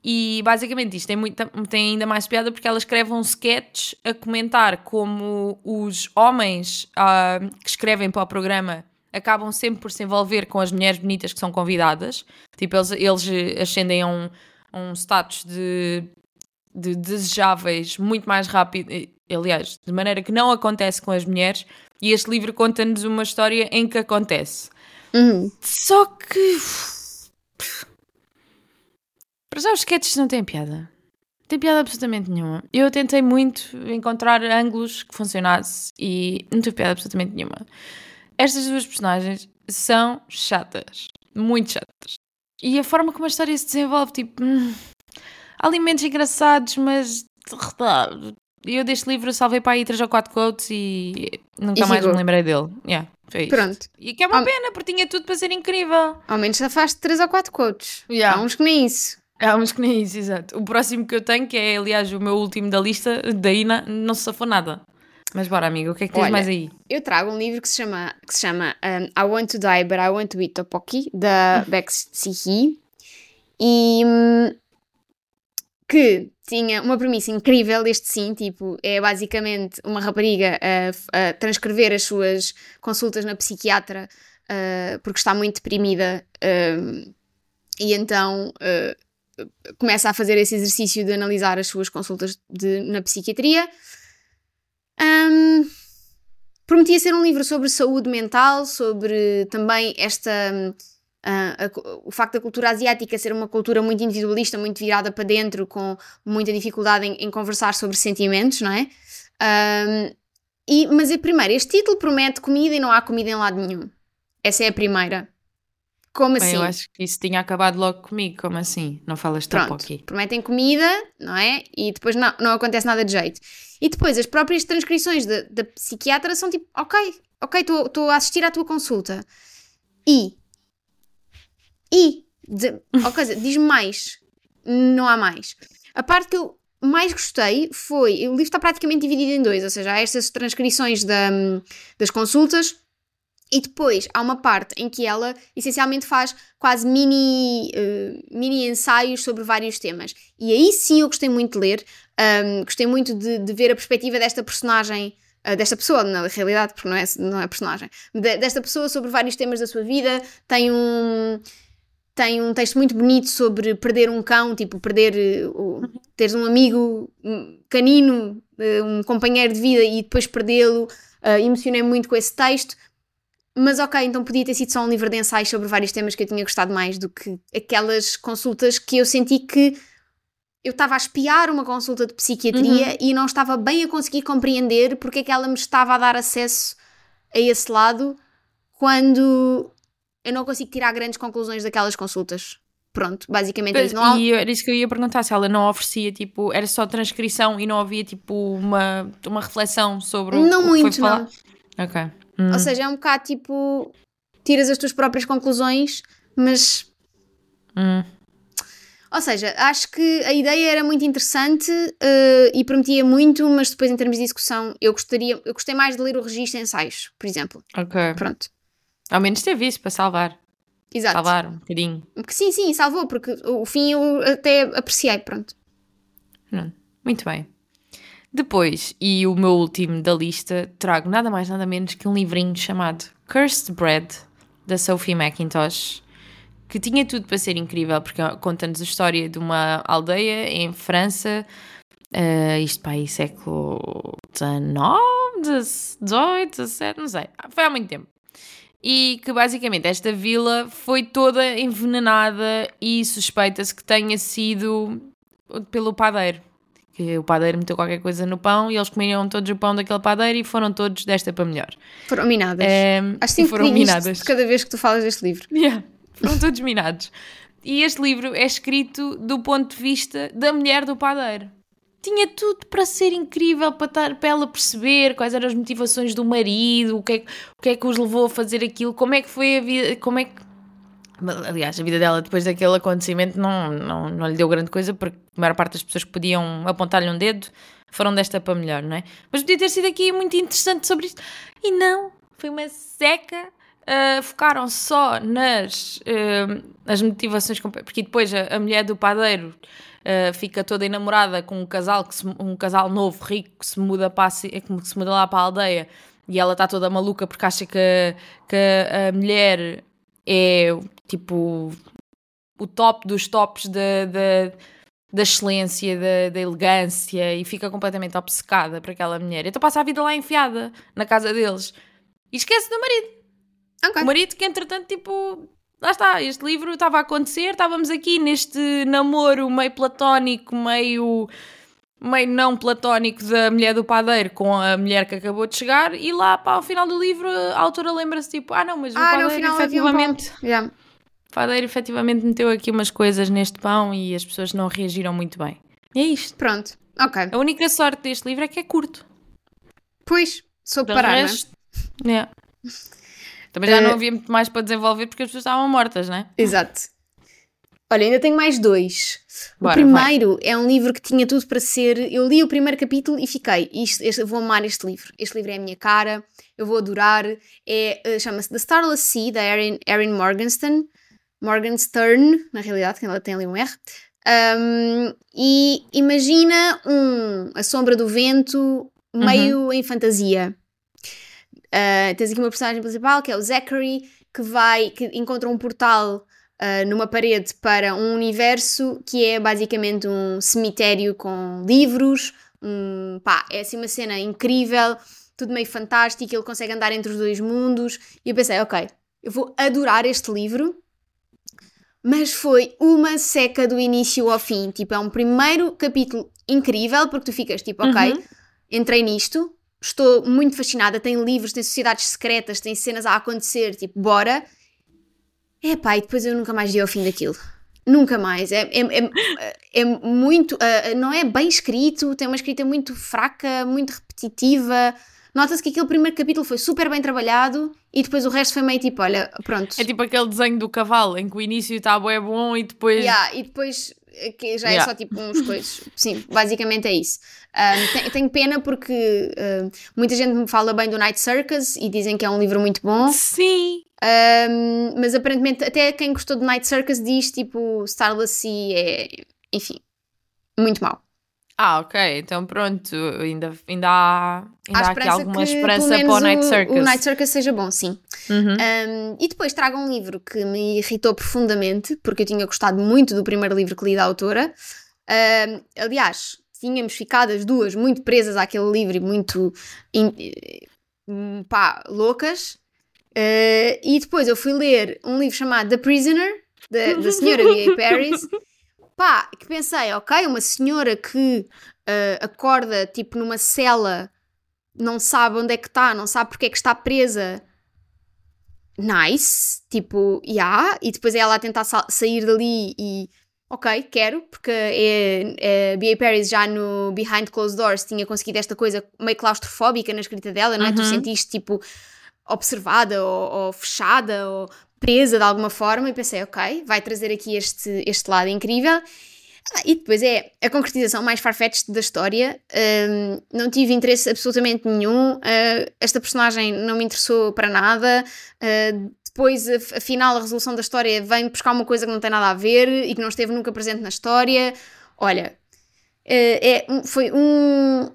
E basicamente isto tem, muito, tem ainda mais piada porque ela escreve um sketch a comentar como os homens ah, que escrevem para o programa acabam sempre por se envolver com as mulheres bonitas que são convidadas. Tipo, eles, eles ascendem a um, a um status de, de desejáveis muito mais rápido. Aliás, de maneira que não acontece com as mulheres. E este livro conta-nos uma história em que acontece. Uhum. Só que. Para já os sketches não têm piada. Não tem piada absolutamente nenhuma. Eu tentei muito encontrar ângulos que funcionasse e não tem piada absolutamente nenhuma. Estas duas personagens são chatas. Muito chatas. E a forma como a história se desenvolve, tipo. hum, alimentos engraçados, mas. Eu deste livro salvei para aí 3 ou 4 quotes e nunca E mais ficou. me lembrei dele. Yeah, foi isto. Pronto. E que é uma Ah. pena, porque tinha tudo para ser incrível. Ao menos já faz 3 ou 4 coaches. Yeah. Há uns que nem isso. Há uns que nem isso, exato. O próximo que eu tenho, que é aliás o meu último da lista, daí na- não se safou nada. Mas bora, amiga, o que é que tens Olha, mais aí? Eu trago um livro que se chama, que se chama um, I Want to Die, But I Want to Eat Tteokbokki, da Bex Sihi. E hum, que tinha uma premissa incrível, este sim, tipo, é basicamente uma rapariga a, a transcrever as suas consultas na psiquiatra uh, porque está muito deprimida um, e então uh, começa a fazer esse exercício de analisar as suas consultas de- na psiquiatria. Um, prometia ser um livro sobre saúde mental, sobre também esta. ah, a o facto da cultura asiática ser uma cultura muito individualista, muito virada para dentro, com muita dificuldade em, em conversar sobre sentimentos, não é? Ahm, e, mas, eh, primeiro, este título promete comida e não há comida em lado nenhum. Essa é a primeira. Como Bem, assim? eu acho que isso tinha acabado logo comigo, como assim? Não falas tapo aqui. prometem comida, não é? E depois não, não acontece nada de jeito. E depois as próprias transcrições da, psiquiatra são tipo, ok, ok, estou a assistir à tua consulta. E. E. de- ok, diz-me mais. Não há mais. A parte que eu mais gostei foi. O livro está praticamente dividido em dois, ou seja, há estas transcrições da- das consultas E depois há uma parte em que ela essencialmente faz quase mini, uh, mini ensaios sobre vários temas. E aí sim eu gostei muito de ler, um, gostei muito de, de, ver a perspectiva desta personagem, uh, desta pessoa, na realidade, porque não é, não é personagem, de, desta pessoa sobre vários temas da sua vida. Tem um. Tem um texto muito bonito sobre perder um cão, tipo, perder. Uh, teres um amigo canino, um companheiro de vida e depois perdê-lo. Uh, emocionei muito com esse texto, mas ok, então podia ter sido só um livro de ensaios sobre vários temas que eu tinha gostado mais do que aquelas consultas que eu senti que eu estava a espiar uma consulta de psiquiatria uhum. e não estava bem a conseguir compreender porque é que ela me estava a dar acesso a esse lado quando eu não consigo tirar grandes conclusões daquelas consultas. Pronto, basicamente é isso. Não há... E era isso que eu ia perguntar, se ela não oferecia, tipo, era só transcrição e não havia, tipo, uma, uma reflexão sobre não o muito, que foi não. Ok. Hum. Ou seja, é um bocado tipo. Tiras as tuas próprias conclusões, mas. Hum. Ou seja, acho que a ideia era muito interessante uh, e prometia muito, mas depois, em termos de execução, eu gostaria. Eu gostei mais de ler o registro de ensaios, por exemplo. Ok. Pronto. Ao menos teve isso para salvar. Exato. Salvar um bocadinho. Sim, sim, salvou, porque o fim eu até apreciei, pronto. Muito bem. Depois, e o meu último da lista, trago nada mais nada menos que um livrinho chamado Cursed Bread, da Sophie McIntosh, que tinha tudo para ser incrível, porque conta-nos a história de uma aldeia em França, uh, isto para aí século XIX, XVIII, XVII, não sei, foi há muito tempo. E que basicamente esta vila foi toda envenenada e suspeita-se que tenha sido pelo padeiro que o padeiro meteu qualquer coisa no pão e eles comiam todos o pão daquele padeiro e foram todos desta para melhor. Foram minadas. É, Acho que foram minadas. cada vez que tu falas deste livro. Yeah, foram todos minados. E este livro é escrito do ponto de vista da mulher do padeiro. Tinha tudo para ser incrível, para, estar, para ela perceber quais eram as motivações do marido, o que, é, o que é que os levou a fazer aquilo, como é que foi a vida, como é que Aliás, a vida dela depois daquele acontecimento não, não, não lhe deu grande coisa, porque a maior parte das pessoas que podiam apontar-lhe um dedo foram desta para melhor, não é? Mas podia ter sido aqui muito interessante sobre isto. E não, foi uma seca. Uh, focaram só nas uh, as motivações, porque depois a, a mulher do padeiro uh, fica toda enamorada com um casal, que se, um casal novo, rico, que se muda, para que se muda lá para a aldeia e ela está toda maluca porque acha que, que a mulher é tipo o top dos tops da, da, da excelência, da, da, elegância e fica completamente obcecada por aquela mulher. Então passa a vida lá enfiada na casa deles e esquece do marido. Okay. O marido que entretanto, tipo, lá está, este livro estava a acontecer, estávamos aqui neste namoro meio platónico, meio meio não platónico da mulher do padeiro com a mulher que acabou de chegar e lá para o final do livro a autora lembra-se tipo, ah não, mas o ah, padeiro efetivamente... Um yeah. O padeiro efetivamente meteu aqui umas coisas neste pão e as pessoas não reagiram muito bem. E é isto. Pronto, ok. A única sorte deste livro é que é curto. Pois, sou parar, resto, é? Também já uh, não havia muito mais para desenvolver porque as pessoas estavam mortas, não é? Exato. Olha, ainda tenho mais dois. Bora, o primeiro vai. é um livro que tinha tudo para ser. Eu li o primeiro capítulo e fiquei. Isto, este, vou amar este livro. Este livro é a minha cara, eu vou adorar. É, uh, Chama-se The Starless Sea, da Erin, Erin Morgenstern. Morgenstern, na realidade, que ela tem ali um R. Um, e imagina um A Sombra do Vento meio uhum. em fantasia. Uh, tens aqui uma personagem principal que é o Zachary, que vai, que encontra um portal uh, numa parede para um universo que é basicamente um cemitério com livros. Um, pá, é assim uma cena incrível, tudo meio fantástico. Ele consegue andar entre os dois mundos. E eu pensei, ok, eu vou adorar este livro. Mas foi uma seca do início ao fim. Tipo, é um primeiro capítulo incrível, porque tu ficas tipo, ok, uhum. entrei nisto, estou muito fascinada. Tem livros, tem sociedades secretas, tem cenas a acontecer, tipo, bora. É pá, e depois eu nunca mais vi ao fim daquilo. Nunca mais. É, é, é, é muito. Uh, não é bem escrito, tem uma escrita muito fraca, muito repetitiva. Nota-se que aquele primeiro capítulo foi super bem trabalhado e depois o resto foi meio tipo, olha, pronto. É tipo aquele desenho do cavalo em que o início está é bom e depois. Yeah, e depois que já é Yeah. só tipo uns coisas. Sim, basicamente é isso. Um, te- tenho pena porque um, muita gente me fala bem do Night Circus e dizem que é um livro muito bom. Sim. Um, mas aparentemente, até quem gostou de Night Circus diz tipo Starless Sea é, enfim, muito mau. Ah, ok. Então pronto. Ainda, ainda há, ainda há, aqui alguma que, esperança para o Night Circus. O Night Circus seja bom, sim. Uhum. Um, e depois trago um livro que me irritou profundamente, porque eu tinha gostado muito do primeiro livro que li da autora. Um, aliás, tínhamos ficado as duas muito presas àquele livro e muito in- eh, pá, loucas. Uh, e depois eu fui ler um livro chamado The Prisoner, da, da senhora B.A. Paris. Pá, que pensei, ok, uma senhora que uh, acorda tipo numa cela, não sabe onde é que está, não sabe porque é que está presa. Nice, tipo, yeah. E depois é ela a tentar sa- sair dali e ok, quero, porque é, é, B.A. Paris já no Behind Closed Doors tinha conseguido esta coisa meio claustrofóbica na escrita dela, não é? Tu Uhum. sentiste tipo observada ou, ou fechada ou presa de alguma forma e pensei, ok, vai trazer aqui este, este lado incrível. Ah, e depois é a concretização mais farfetched da história. Hum, não tive interesse absolutamente nenhum. Ah, esta personagem não me interessou para nada. Ah, depois, af- afinal, a resolução da história vem buscar uma coisa que não tem nada a ver e que não esteve nunca presente na história. Olha, eh, é, um- foi um,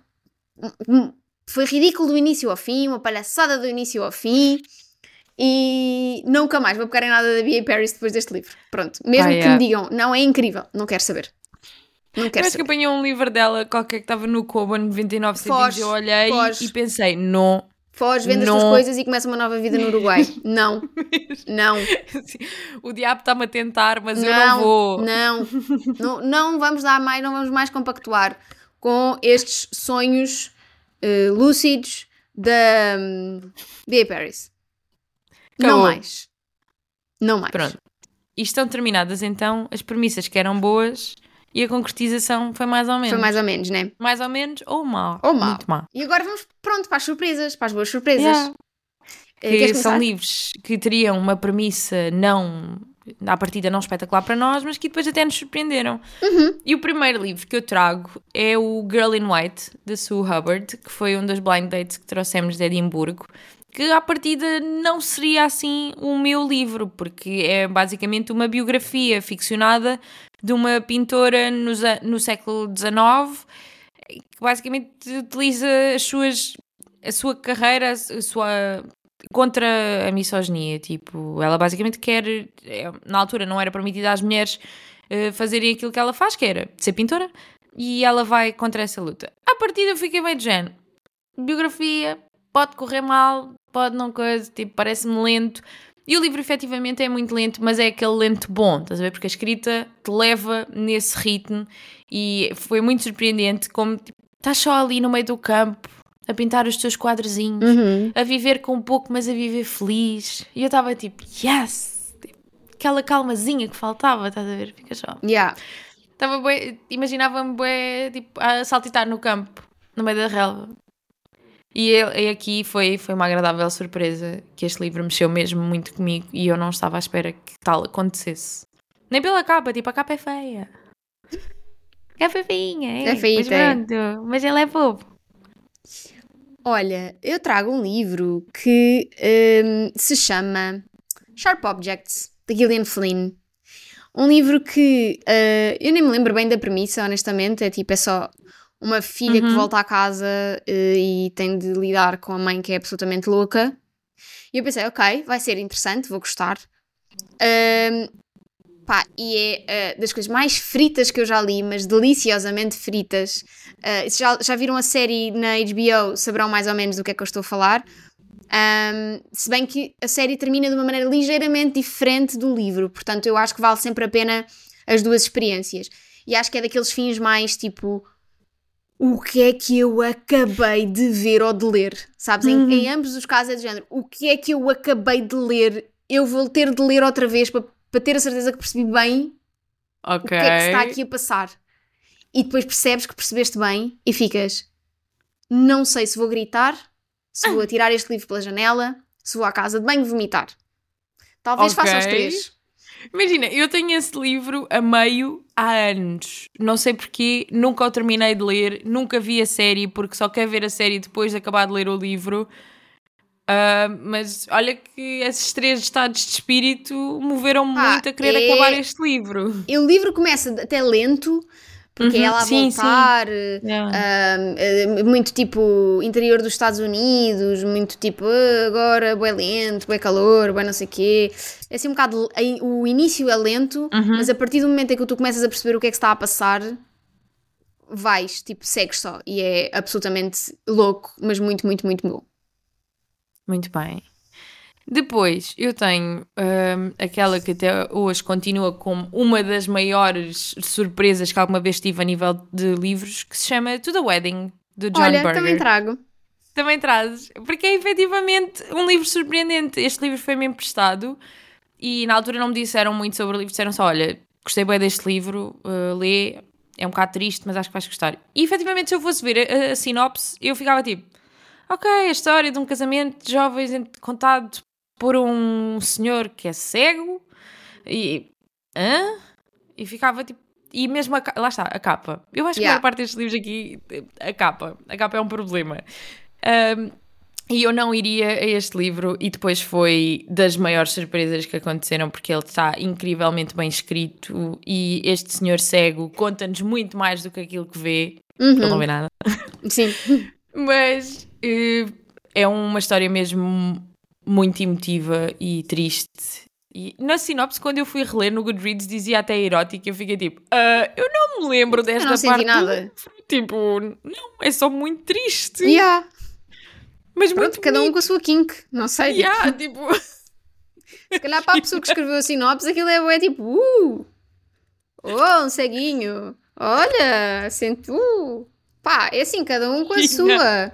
um- Foi ridículo do início ao fim, uma palhaçada do início ao fim. E nunca mais vou pegar em nada da B.A. Paris depois deste livro. Pronto. Mesmo Ah, que yeah. me digam, não é incrível, não quero saber. Não Eu quero acho que apanhei um livro dela qualquer que estava no Kobo, 99 centímetros. Eu olhei foge. e pensei, não. Foge, vende as Não. tuas coisas e começa uma nova vida no Uruguai. não, não, o diabo está-me a tentar, mas eu não, não vou. não, não, não vamos dar mais, não vamos mais compactuar com estes sonhos eh, lúcidos da hum, B.A. Paris. Não Acabou. mais. Não mais. Pronto. E estão terminadas então as premissas que eram boas e a concretização foi mais ou menos. Foi mais ou menos, né? Mais ou menos ou mal. Ou mal. Muito mal. E agora vamos, pronto, para as surpresas, para as boas surpresas. Yeah. Eh, Que são livros que teriam uma premissa não à partida não espetacular para nós, mas que depois até nos surpreenderam. Uhum. E o primeiro livro que eu trago é o Girl in White, de Sue Hubbard, que foi um dos blind dates que trouxemos de Edimburgo, que à partida não seria assim o meu livro, porque é basicamente uma biografia ficcionada de uma pintora nos a- no século XIX, que basicamente utiliza as suas, a sua carreira, a sua contra a misoginia, tipo, ela basicamente quer, é, na altura não era permitida às mulheres eh, fazerem aquilo que ela faz, que era ser pintora, e ela vai contra essa luta. À partida eu fiquei meio de género, biografia, pode correr mal, pode não coisa, tipo, parece-me lento, e o livro efetivamente é muito lento, mas é aquele lento bom, estás a ver? Porque a escrita te leva nesse ritmo, e foi muito surpreendente como, tipo, estás só ali no meio do campo, a pintar os teus quadrozinhos, Uhum. a viver com pouco, mas a viver feliz. E eu estava tipo, yes! Tipo, Aquela calmazinha que faltava, estás a ver? Fica só. Yeah. Estava imaginava-me tipo, a saltitar no campo, no meio da relva. E, eu- e aqui foi, foi uma agradável surpresa que este livro mexeu mesmo muito comigo e eu não estava à espera que tal acontecesse. Nem pela capa, tipo, a capa é feia. É fofinha, é. É feita, mas é. pronto, mas ele é bobo. Olha, eu trago um livro que hum, se chama Sharp Objects, de Gillian Flynn. Um livro que eh, eu nem me lembro bem da premissa, honestamente. É tipo, é só uma filha que Uhum. volta à casa eh, e tem de lidar com a mãe que é absolutamente louca. E eu pensei, ok, vai ser interessante, vou gostar. Hum, pá, e é eh, das coisas mais fritas que eu já li, mas deliciosamente fritas. Uh, se já, já viram a série na HBO, saberão mais ou menos do que é que eu estou a falar. Um, se bem que a série termina de uma maneira ligeiramente diferente do livro, portanto, eu acho que vale sempre a pena as duas experiências. E acho que é daqueles fins mais tipo. O que é que eu acabei de ver ou de ler? Sabes? Em, Uhum. em ambos os casos é do género. O que é que eu acabei de ler? Eu vou ter de ler outra vez para, para ter a certeza que percebi bem Ok. o que é que está aqui a passar. E depois percebes que percebeste bem e ficas. Não sei se vou gritar, se vou atirar este livro pela janela, se vou à casa de banho vomitar. Talvez Ok. faça os três. Imagina, eu tenho esse livro a meio há anos. Não sei porquê, nunca o terminei de ler, nunca vi a série, porque só quero ver a série depois de acabar de ler o livro. Uh, mas olha que esses três estados de espírito moveram-me Ah, muito a querer é- acabar este livro. E o livro começa até lento, porque Uhum, é ela a sim, sim. voltar, eh, Yeah. ah, eh, muito tipo interior dos Estados Unidos, muito tipo "Ah, agora bué lento, bué calor, bué não sei quê. É assim um bocado, o início é lento, Uhum. mas a partir do momento em que tu começas a perceber o que é que está a passar, vais, tipo, segues só. E é absolutamente louco, mas muito, muito, muito bom. Muito bem. Depois, eu tenho hum, aquela que até hoje continua como uma das maiores surpresas que alguma vez tive a nível de livros, que se chama To the Wedding, do John Olha, Berger. também trago. Também trazes, porque é efetivamente um livro surpreendente. Este livro foi-me emprestado e na altura não me disseram muito sobre o livro, disseram só: olha, gostei bem deste livro, uh, lê, é um bocado triste, mas acho que vais gostar. E efetivamente, se eu fosse ver a, a sinopse, eu ficava tipo: ok, a história de um casamento de jovens contado por um senhor que é cego e. hã? E ficava tipo. E mesmo a, lá está, a capa. Eu acho que a Yeah. maior parte destes livros aqui, a capa. A capa é um problema. Um, e eu não iria a este livro, e depois foi das maiores surpresas que aconteceram, porque ele está incrivelmente bem escrito. E este senhor cego conta-nos muito mais do que aquilo que vê, ele não vê nada. Sim. Mas eh, é uma história mesmo muito emotiva e triste. E na sinopse, quando eu fui reler no Goodreads, dizia até erótica. Eu fiquei tipo, "Ah, eu não me lembro desta não senti parte. nada. Tipo, não, é só muito triste. Yeah. Mas Pronto, muito cada um com a sua kink. Não sei. tipo, Yeah, tipo, Se calhar para a pessoa que escreveu a sinopse, aquilo é, é tipo, uh, oh, um ceguinho, olha, sente, uh, pá, é assim, cada um com a sua,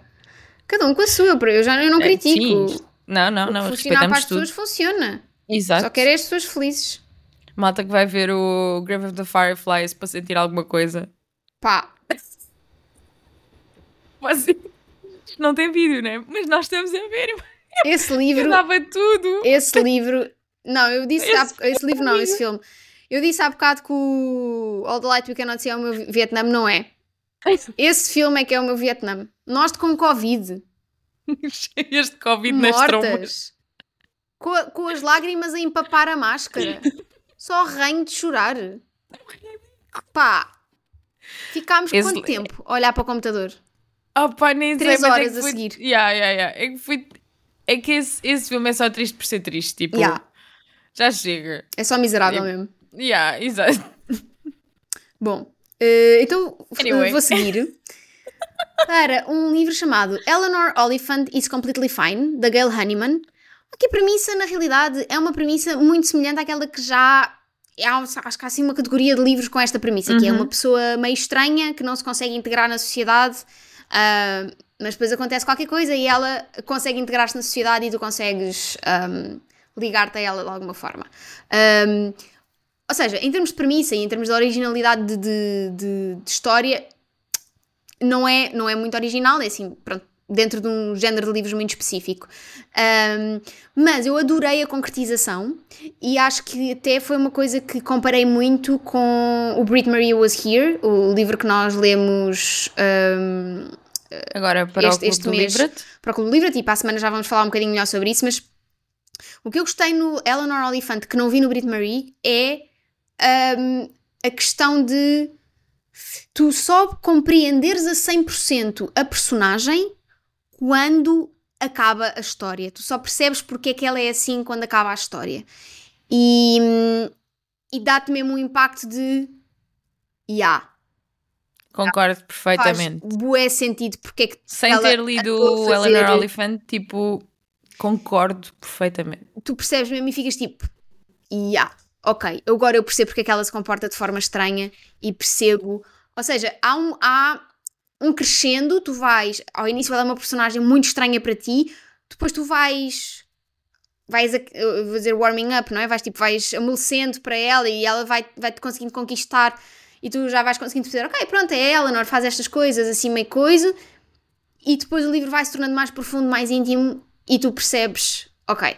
cada um com a sua, eu já eu não critico. É, Sim. Não, não, não, Funcionar para as tudo. pessoas funciona. Exato. Só quero é as pessoas felizes. Malta que vai ver o Grave of the Fireflies para sentir alguma coisa. Pá, Mas não tem vídeo, né? Mas nós estamos a ver. esse livro, dava tudo. esse livro, não, eu disse, Esse há esse, livro não, esse filme. Eu disse há bocado que o All the Light We Cannot See é o meu Vietnã, não é. Esse filme é que é o meu Vietnã. Nós com Covid. Cheias de Covid nas trombas. mortas, com, a- com as lágrimas a empapar a máscara, só ranho de chorar. Pá, ficámos Esse- quanto tempo a olhar para o computador? Oh, pá, nem Três sei, mas horas é a foi... seguir. Yeah, yeah, yeah. É que, foi... é que esse, esse filme é só triste por ser triste. Tipo, Yeah. já chega. É só miserável Sim. mesmo. Yeah, exato. Bom, eh, então Anyway. vou seguir para um livro chamado Eleanor Oliphant is Completely Fine, da Gail Honeyman. Aqui a premissa, na realidade, é uma premissa muito semelhante àquela que já. Há, acho que há assim uma categoria de livros com esta premissa, que é uma pessoa meio estranha que não se consegue integrar na sociedade, ah, mas depois acontece qualquer coisa e ela consegue integrar-se na sociedade e tu consegues ahm, ligar-te a ela de alguma forma. Ahm, ou seja, em termos de premissa e em termos de originalidade de, de, de- de história, não é, não é muito original, é assim, pronto, dentro de um género de livros muito específico. Ahm, mas eu adorei a concretização e acho que até foi uma coisa que comparei muito com o Brit Maria Was Here, o livro que nós lemos ahm, Agora para Este- o Clube este mês. Livret. para o Clube Livre, e para a semana já vamos falar um bocadinho melhor sobre isso, mas o que eu gostei no Eleanor Oliphant, que não vi no Brit Marie, é hum, a questão de tu só compreenderes a 100% a personagem quando acaba a história. Tu só percebes porque é que ela é assim quando acaba a história. E, e dá-te mesmo um impacto de... Yeah, Concordo faz perfeitamente. bué sentido porque é que Sem ter lido fazer- Eleanor Oliphant, tipo, concordo perfeitamente. tu percebes mesmo e ficas tipo, yeah, ok, agora eu percebo porque é que ela se comporta de forma estranha e percebo. Ou seja, há um, há um crescendo, tu vais, ao início ela é uma personagem muito estranha para ti, depois tu vais. Vais, a, eu vou dizer warming up, não é? Vais tipo, vais amolecendo para ela e ela vai, vai te conseguindo conquistar e tu já vais conseguindo perceber, ok, pronto, é a Eleanor, faz estas coisas, assim meio coisa, e depois o livro vai se tornando mais profundo, mais íntimo, e tu percebes, ok,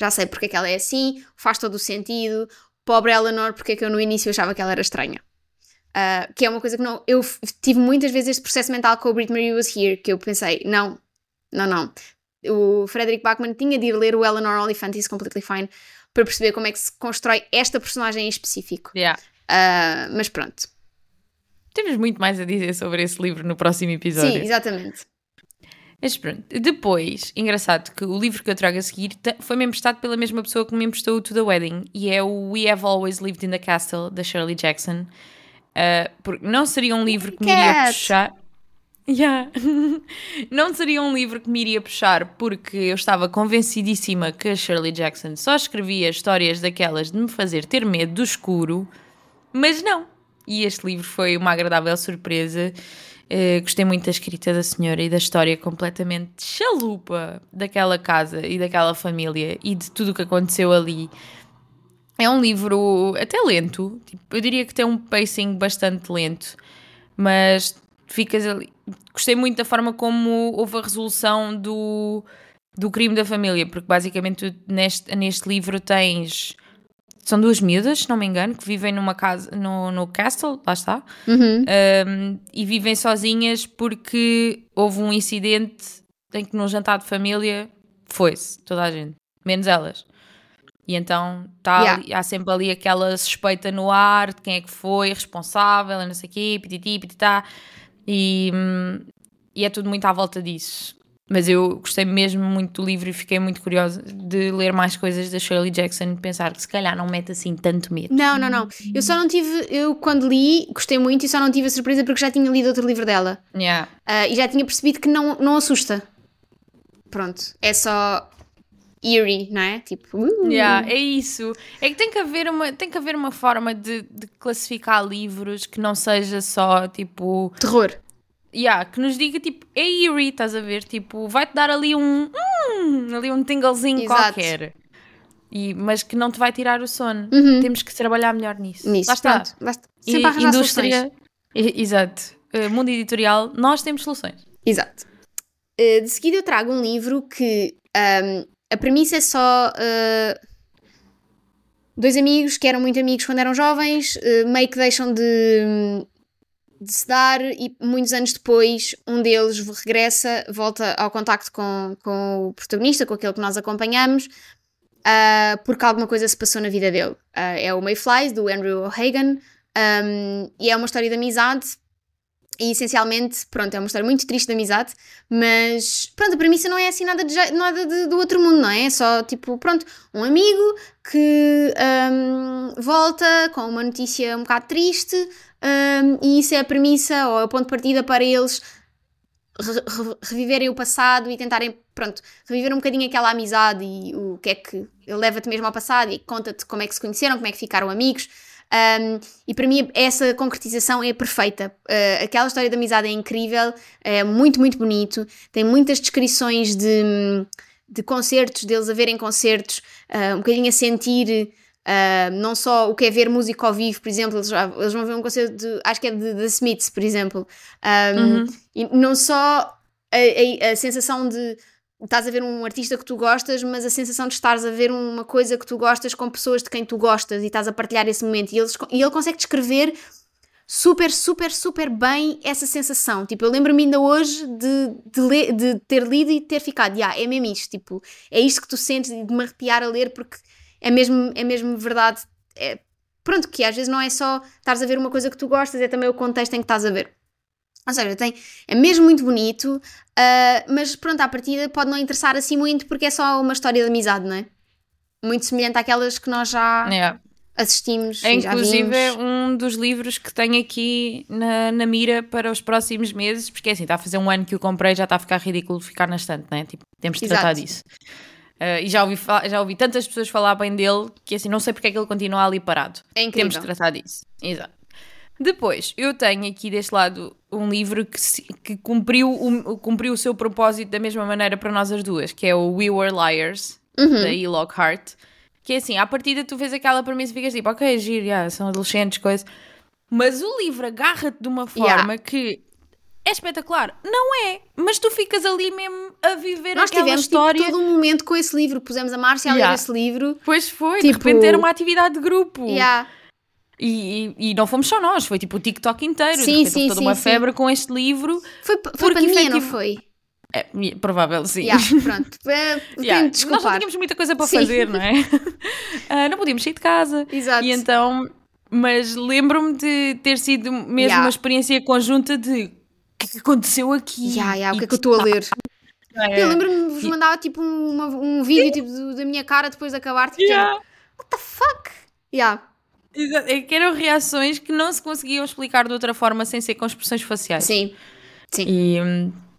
já sei porque é que ela é assim, faz todo o sentido, pobre Eleanor, porque é que eu no início achava que ela era estranha. Uh, que é uma coisa que não. Eu tive muitas vezes este processo mental com o Brit Marie Was Here, que eu pensei, não, não, não. O Frederick Bachman tinha de ir ler o Eleanor Oliphant is Completely Fine para perceber como é que se constrói esta personagem em específico. Yeah. Uh, mas pronto. Temos muito mais a dizer sobre esse livro no próximo episódio. Sim, exatamente. Mas pronto, depois, engraçado que o livro que eu trago a seguir foi-me emprestado pela mesma pessoa que me emprestou o To The Wedding e é o We Have Always Lived in the Castle, da Shirley Jackson. Uh, porque não seria um livro que me iria puxar. Yeah. não seria um livro que me iria puxar porque eu estava convencidíssima que a Shirley Jackson só escrevia histórias daquelas de me fazer ter medo do escuro, mas não. E este livro foi uma agradável surpresa. Uh, gostei muito da escrita da senhora e da história completamente chalupa daquela casa e daquela família e de tudo o que aconteceu ali. É um livro até lento, tipo, eu diria que tem um pacing bastante lento, mas ficas ali. Gostei muito da forma como houve a resolução do, do crime da família, porque basicamente neste, neste livro tens são duas miúdas, se não me engano, que vivem numa casa no, no castle, lá está, uhum. um, e vivem sozinhas porque houve um incidente em que no jantar de família foi-se toda a gente, menos elas. E então tá Yeah. ali- há sempre ali aquela suspeita no ar de quem é que foi responsável, não sei o quê, pititi, pititá, e, hum, e é tudo muito à volta disso. Mas eu gostei mesmo muito do livro e fiquei muito curiosa de ler mais coisas da Shirley Jackson e pensar que se calhar não mete assim tanto medo. Não, não, não. Eu só não tive. Eu, quando li, gostei muito e só não tive a surpresa porque já tinha lido outro livro dela. Yeah. Ah, e já tinha percebido que não, não assusta. Pronto. É só. eerie, não é? Tipo. uh. Yeah, é isso. É que tem que haver uma, tem que haver uma forma de, de classificar livros que não seja só tipo. Terror. Yeah, que nos diga tipo, é eerie, estás a ver? Tipo, vai-te dar ali um. hum, ali um tinglezinho Exato. qualquer. E, mas que não te vai tirar o sono. Uhum. Temos que trabalhar melhor nisso. Nisso. Lá está. Pronto. Lá está. E- Sempre indústria. E- Exato. Uh, mundo editorial, nós temos soluções. Exato. Uh, de seguida eu trago um livro que um, a premissa é só uh, dois amigos que eram muito amigos quando eram jovens, meio que deixam de, de se dar e muitos anos depois um deles regressa, volta ao contacto com, com o protagonista, com aquele que nós acompanhamos, uh, porque alguma coisa se passou na vida dele. Uh, é o Mayflies, do Andrew O'Hagan, um, e é uma história de amizade e essencialmente, pronto, é uma história muito triste de amizade, mas pronto, a premissa não é assim nada, de, nada de- do outro mundo, não é? É só tipo, pronto, um amigo que hum, volta com uma notícia um bocado triste hum, e isso é a premissa ou é o ponto de partida para eles re- re- reviverem o passado e tentarem, pronto, reviver um bocadinho aquela amizade e o que é que leva-te mesmo ao passado e conta-te como é que se conheceram, como é que ficaram amigos. Um, e para mim essa concretização é perfeita. Uh, aquela história de amizade é incrível, é muito, muito bonito. Tem muitas descrições de, de concertos, deles a verem concertos, uh, um bocadinho a sentir. Uh, não só o que é ver música ao vivo, por exemplo, eles, eles vão ver um concerto de, acho que é de The Smiths, por exemplo, Um, e não só a, a- a sensação de estás a ver um artista que tu gostas, mas a sensação de estares a ver uma coisa que tu gostas com pessoas de quem tu gostas e estás a partilhar esse momento. E, eles, e ele consegue descrever super, super, super bem essa sensação. Tipo, eu lembro-me ainda hoje de, de, ler- de ter lido e ter ficado, yeah, é mesmo isto, tipo, é isto que tu sentes e de me arrepiar a ler porque é mesmo, é mesmo verdade. É, pronto, que às vezes não é só estares a ver uma coisa que tu gostas, é também o contexto em que estás a ver. Ou seja, tem, é mesmo muito bonito, ah, mas pronto, à partida pode não interessar assim muito porque é só uma história de amizade, não é? Muito semelhante àquelas que nós já Yeah. assistimos É inclusive é um dos livros que tenho aqui na, na mira para os próximos meses, porque é assim, está a fazer um ano que o comprei, já está a ficar ridículo ficar na estante, né? Tipo, temos de tratar Exato. disso. Uh, e já ouvi, já ouvi tantas pessoas falar bem dele que assim, não sei porque é que ele continua ali parado. É Temos incrível. de tratar disso. Exato. Depois, eu tenho aqui deste lado um livro que, se- que cumpriu, o, cumpriu o seu propósito da mesma maneira para nós as duas, que é o We Were Liars, Uhum. da E. Lockhart. Que é assim, à partida tu vês aquela premissa e ficas tipo, ok, giro, yeah, são adolescentes, coisa. Mas o livro agarra-te de uma forma Yeah. que é espetacular. Não é, mas tu ficas ali mesmo a viver Nós aquela tivemos história. tipo, todo um momento com esse livro. Pusemos a Márcia a ler Yeah. esse livro. Pois foi, Tipo- de repente era uma atividade de grupo. Yeah. E, e, e não fomos só nós, foi tipo o TikTok inteiro. Sim, de repente sim, toda sim, uma sim. febre com este livro. Foi, foi Porque pandemia, não efetivo- foi? É, provável, sim. Yeah, pronto. Uh, Yeah. Tenho de Nós não desculpar. tínhamos muita coisa para Sim. fazer, não é? Ah, não podíamos sair de casa. Exato. E então, mas lembro-me de ter sido mesmo Yeah. uma experiência conjunta de que é que aconteceu aqui? Yeah, yeah, o que é que eu estou a ler? É. Eu lembro-me de vos mandar tipo um, uma- um vídeo tipo, do- da minha cara depois de acabar. Tipo, Yeah. género, what the fuck? Yeah. Exa- É que eram reações que não se conseguiam explicar de outra forma sem ser com expressões faciais. Sim. Sim. E,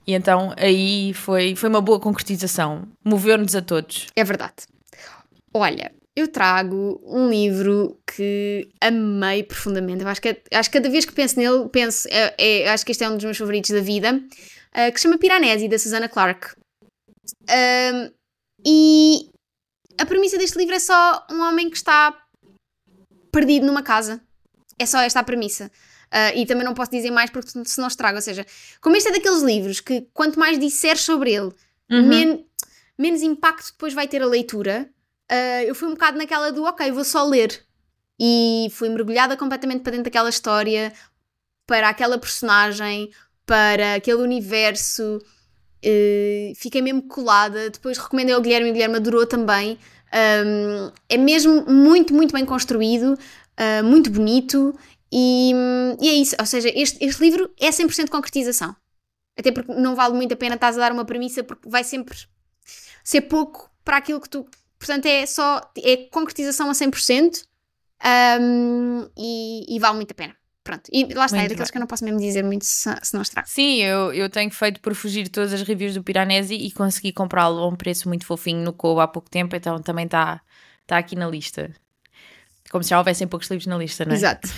e então aí foi, foi uma boa concretização. Moveu-nos a todos. É verdade. Olha, eu trago um livro que amei profundamente. Eu acho que, é- acho que cada vez que penso nele, penso, é, é- acho que este é um dos meus favoritos da vida, ah, que se chama Piranesi, da Susana Clark. Ahm, e a premissa deste livro é só um homem que está perdido numa casa. É só esta a premissa. Ah, e também não posso dizer mais porque se não estrago. Ou seja, como este é daqueles livros que quanto mais disseres sobre ele, Uhum. men- menos impacto depois vai ter a leitura. Ah, eu fui um bocado naquela do ok, vou só ler. E fui mergulhada completamente para dentro daquela história, para aquela personagem, para aquele universo. Eh, fiquei mesmo colada. Depois recomendei ao Guilherme e o Guilherme adorou também. Um, é mesmo muito, muito bem construído, ah, muito bonito. E, e é isso. Ou seja, este, este livro é 100% concretização. Até porque não vale muito a pena estás a dar uma premissa, porque vai sempre ser pouco para aquilo que tu. Portanto, é só. É concretização a 100% um, e, e vale muito a pena. Pronto. E lá está, é Muito daqueles bem. que eu não posso mesmo dizer muito se, se não estrago. Sim, eu, eu tenho feito por fugir todas as reviews do Piranesi e consegui comprá-lo a um preço muito fofinho no Kobo há pouco tempo, então também está tá aqui na lista. Como se já houvessem poucos livros na lista, não é? Exato.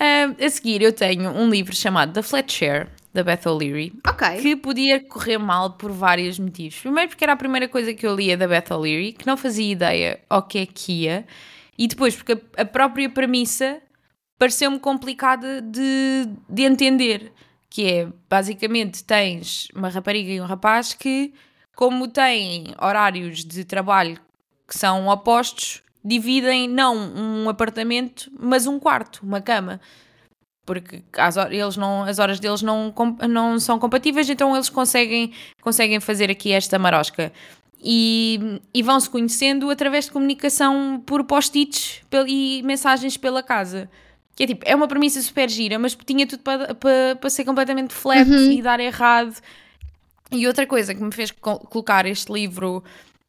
Ah, a seguir, eu tenho um livro chamado The Flat Share, da Beth O'Leary, Ok. que podia correr mal por vários motivos. Primeiro, porque era a primeira coisa que eu lia da Beth O'Leary, que não fazia ideia ao que é que ia, e depois, porque a, a própria premissa pareceu-me complicada de, de entender. Que é, basicamente, tens uma rapariga e um rapaz que, como têm horários de trabalho que são opostos, dividem não um apartamento, mas um quarto, uma cama porque as, eles não, as horas deles não, não são compatíveis, então eles conseguem, conseguem fazer aqui esta marosca. E, e vão-se conhecendo através de comunicação por post-its e mensagens pela casa. Que é tipo, é uma premissa super gira, mas tinha tudo para, para, para ser completamente flat e dar errado. E outra coisa que me fez co- colocar este livro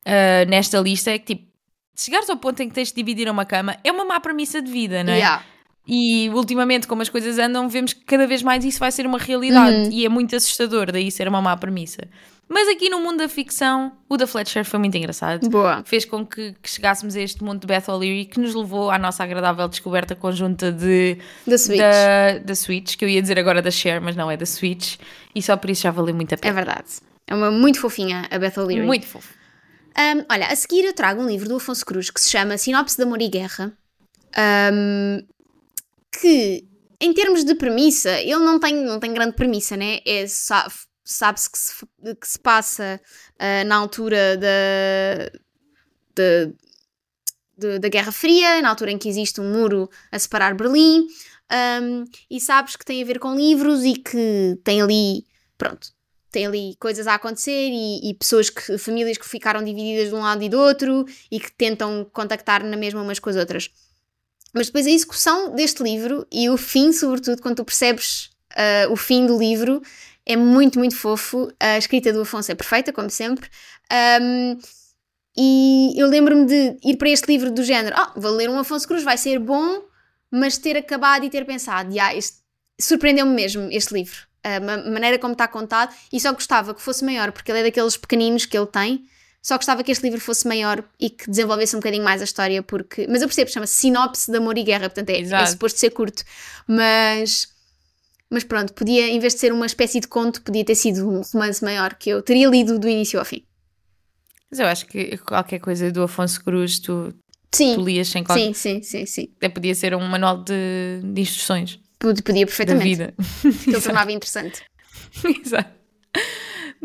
ah, nesta lista é que, tipo, chegares ao ponto em que tens de dividir uma cama, é uma má premissa de vida, não é? Yeah. E ultimamente, como as coisas andam, vemos que cada vez mais isso vai ser uma realidade Uhum. e é muito assustador, daí ser uma má premissa. Mas aqui no mundo da ficção, o da Fletcher foi muito engraçado. Boa. Fez com que, que chegássemos a este mundo de Beth O'Leary que nos levou à nossa agradável descoberta conjunta de, Da Switch. Da, da Switch, que eu ia dizer agora da Share, mas não é da Switch, e só por isso já valeu muito a É pena. verdade. É uma muito fofinha a Beth O'Leary. muito fofo. Um, olha, a seguir eu trago um livro do Afonso Cruz que se chama Sinopse de Amor e Guerra. Um, que, em termos de premissa, ele não tem, não tem grande premissa, né? É, sa- Sabe-se que se, que se passa ah, na altura da, da, da Guerra Fria, na altura em que existe um muro a separar Berlim, um, e sabes que tem a ver com livros e que tem ali, pronto, tem ali coisas a acontecer e, e pessoas que, famílias que ficaram divididas de um lado e do outro e que tentam contactar na mesma umas com as outras. Mas depois a execução deste livro e o fim, sobretudo, quando tu percebes ah, o fim do livro, é muito, muito fofo. A escrita do Afonso é perfeita, como sempre. Um, e eu lembro-me de ir para este livro do género: ah, vou ler um Afonso Cruz, vai ser bom, mas ter acabado e ter pensado, yeah, surpreendeu-me mesmo este livro. A ma- maneira como está contado, e só gostava que fosse maior, porque ele é daqueles pequeninos que ele tem. Só gostava que este livro fosse maior e que desenvolvesse um bocadinho mais a história, porque. Mas eu percebo, chama-se Sinopse de Amor e Guerra, portanto é, é suposto ser curto. Mas. Mas pronto, podia, em vez de ser uma espécie de conto, podia ter sido um romance maior que eu teria lido do início ao fim. Mas eu acho que qualquer coisa do Afonso Cruz tu, Sim, tu lias sem qualquer. sim, sim, sim, sim. Até podia ser um manual de, de instruções. Podia da perfeitamente. vida. Que ele tornava interessante. Exato.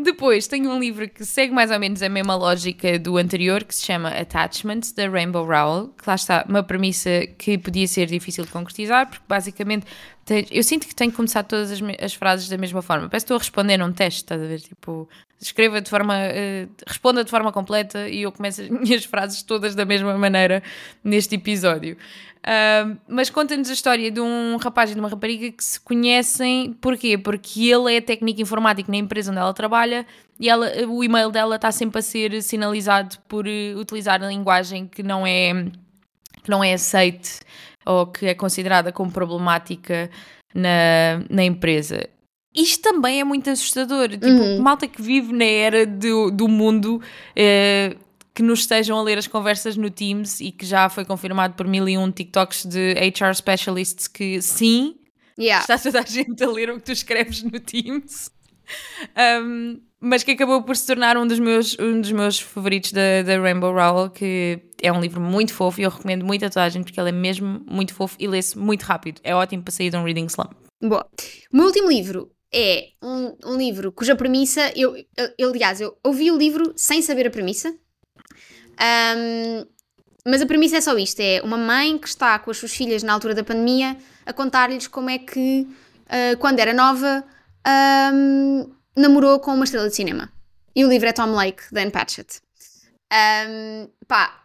Depois tenho um livro que segue mais ou menos a mesma lógica do anterior, que se chama Attachments, da Rainbow Rowell, que lá está uma premissa que podia ser difícil de concretizar, porque basicamente eu sinto que tenho que começar todas as, as frases da mesma forma. Parece que estou a responder num teste, estás a ver? Tipo, escreva de forma. eh, responda de forma completa e eu começo as minhas frases todas da mesma maneira neste episódio. Ah, mas conta-nos a história de um rapaz e de uma rapariga que se conhecem, porquê? Porque ele é técnico informático na empresa onde ela trabalha e ela, o e-mail dela está sempre a ser sinalizado por eh, utilizar a linguagem que não é, que não é aceite ou que é considerada como problemática na, na empresa. Isto também é muito assustador. Tipo, Uhum. malta que vive na era do, do mundo eh, que nos estejam a ler as conversas no Teams e que já foi confirmado por mil e um TikToks de HR specialists que sim, Yeah. está toda a gente a ler o que tu escreves no Teams. Um, mas que acabou por se tornar um dos meus, um dos meus favoritos da, da Rainbow Rowell, que é um livro muito fofo e eu recomendo muito a toda a gente porque ele é mesmo muito fofo e lê-se muito rápido. É ótimo para sair de um reading slump. Boa. O meu último livro é um, um livro cuja premissa. Eu, eu- eu, aliás, eu ouvi o livro sem saber a premissa. Ahm, mas a premissa é só isto: é uma mãe que está com as suas filhas na altura da pandemia a contar-lhes como é que, ah, quando era nova, ahm, namorou com uma estrela de cinema. E o livro é Tom Lake, Dan Patchett. Ahm, pá,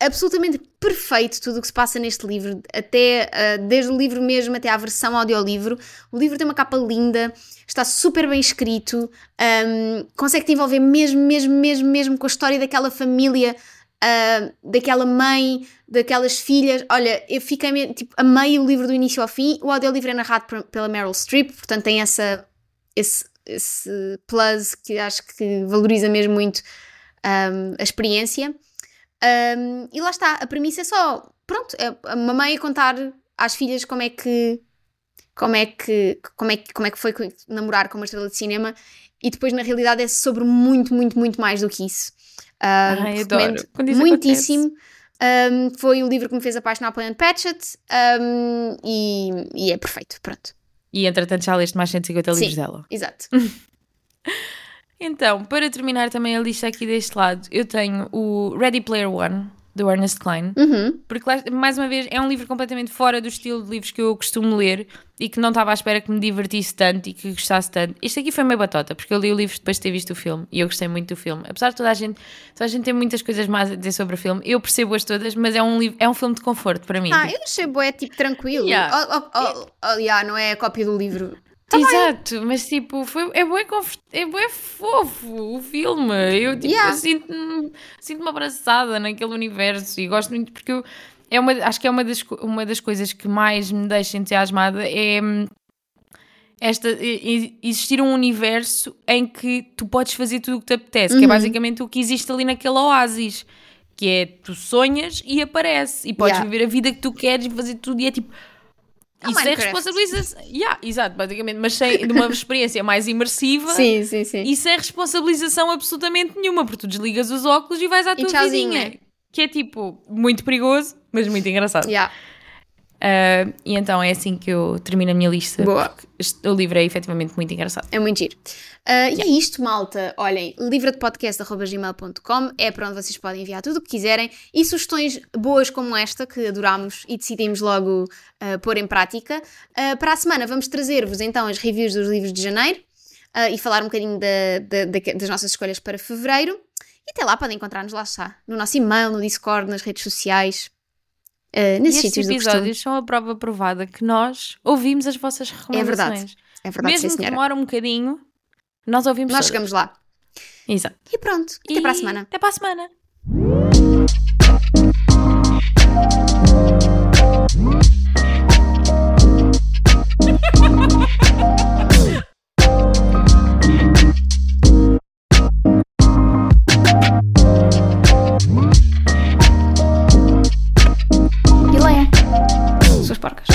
absolutamente perfeito tudo o que se passa neste livro, até ah, desde o livro mesmo até à versão audiolivro. O livro tem uma capa linda, está super bem escrito, ahm, consegue te envolver mesmo, mesmo, mesmo, mesmo com a história daquela família, ah, daquela mãe, daquelas filhas. Olha, eu fiquei tipo, amei o livro do início ao fim. O audiolivro é narrado pela Meryl Streep, portanto tem essa, esse, esse plus que acho que valoriza mesmo muito ahm, a experiência. Um, e lá está, a premissa é só, pronto, é a mamãe a contar às filhas como é que como é que como é que, como é que foi namorar com uma estrela de cinema e depois na realidade é sobre muito, muito, muito mais do que isso. Um, Ai, adoro. recomendo muitíssimo. Um, foi o livro que me fez apaixonar pela Anne Patchett um, e, e é perfeito, pronto. E entretanto já leste mais 150 Sim. livros dela. Exato. Então, para terminar também a lista aqui deste lado, eu tenho o Ready Player One, do Ernest Klein. Uhum. Porque, mais uma vez, é um livro completamente fora do estilo de livros que eu costumo ler e que não estava à espera que me divertisse tanto e que gostasse tanto. Este aqui foi meio batota, porque eu li o livro depois de ter visto o filme e eu gostei muito do filme. Apesar de toda a gente, toda a gente ter muitas coisas más a dizer sobre o filme, eu percebo-as todas, mas é um, livro, é um filme de conforto para mim. Ah, eu achei bué, tipo, tranquilo. Yeah. Oh, oh, oh, oh, yeah, não é a cópia do livro. Exato, mas tipo, foi, é bué, confort- é bué fofo o filme. Eu tipo, Yeah. sinto-me sinto abraçada naquele universo e gosto muito porque eu, é uma, acho que é uma das, uma das coisas que mais me deixa entusiasmada é hum, esta, existir um universo em que tu podes fazer tudo o que te apetece, que é basicamente o que existe ali naquele oásis. Que é, tu sonhas e aparece, e podes Yeah. viver a vida que tu queres e fazer tudo, e é tipo, É isso é Minecraft. responsabilização. Yeah, exato, basicamente, mas sem, de uma experiência mais imersiva Sim, sim, sim. e sem responsabilização absolutamente nenhuma, porque tu desligas os óculos e vais à tua tchauzinho, vidinha. Que é tipo, muito perigoso, mas muito engraçado. Yeah. Ah, e então é assim que eu termino a minha lista. Boa. o livro é efetivamente muito engraçado. É muito giro. Ah, E é isto, malta. Olhem, livradepodcast.gmail.com é para onde vocês podem enviar tudo o que quiserem e sugestões boas como esta, que adorámos e decidimos logo ah, pôr em prática. Ah, para a semana vamos trazer-vos então as reviews dos livros de janeiro e falar um bocadinho da- da- da- das nossas escolhas para fevereiro. E até lá podem encontrar-nos lá está, no nosso e-mail, no Discord, nas redes sociais, E nesses estes episódios são a prova provada que nós ouvimos as vossas recomendações. É verdade, Mesmo sim, que demore um bocadinho, nós ouvimos Nós todas. chegamos lá. Exato. E pronto, até e... para a semana. Até para a semana. É. Suas porcas.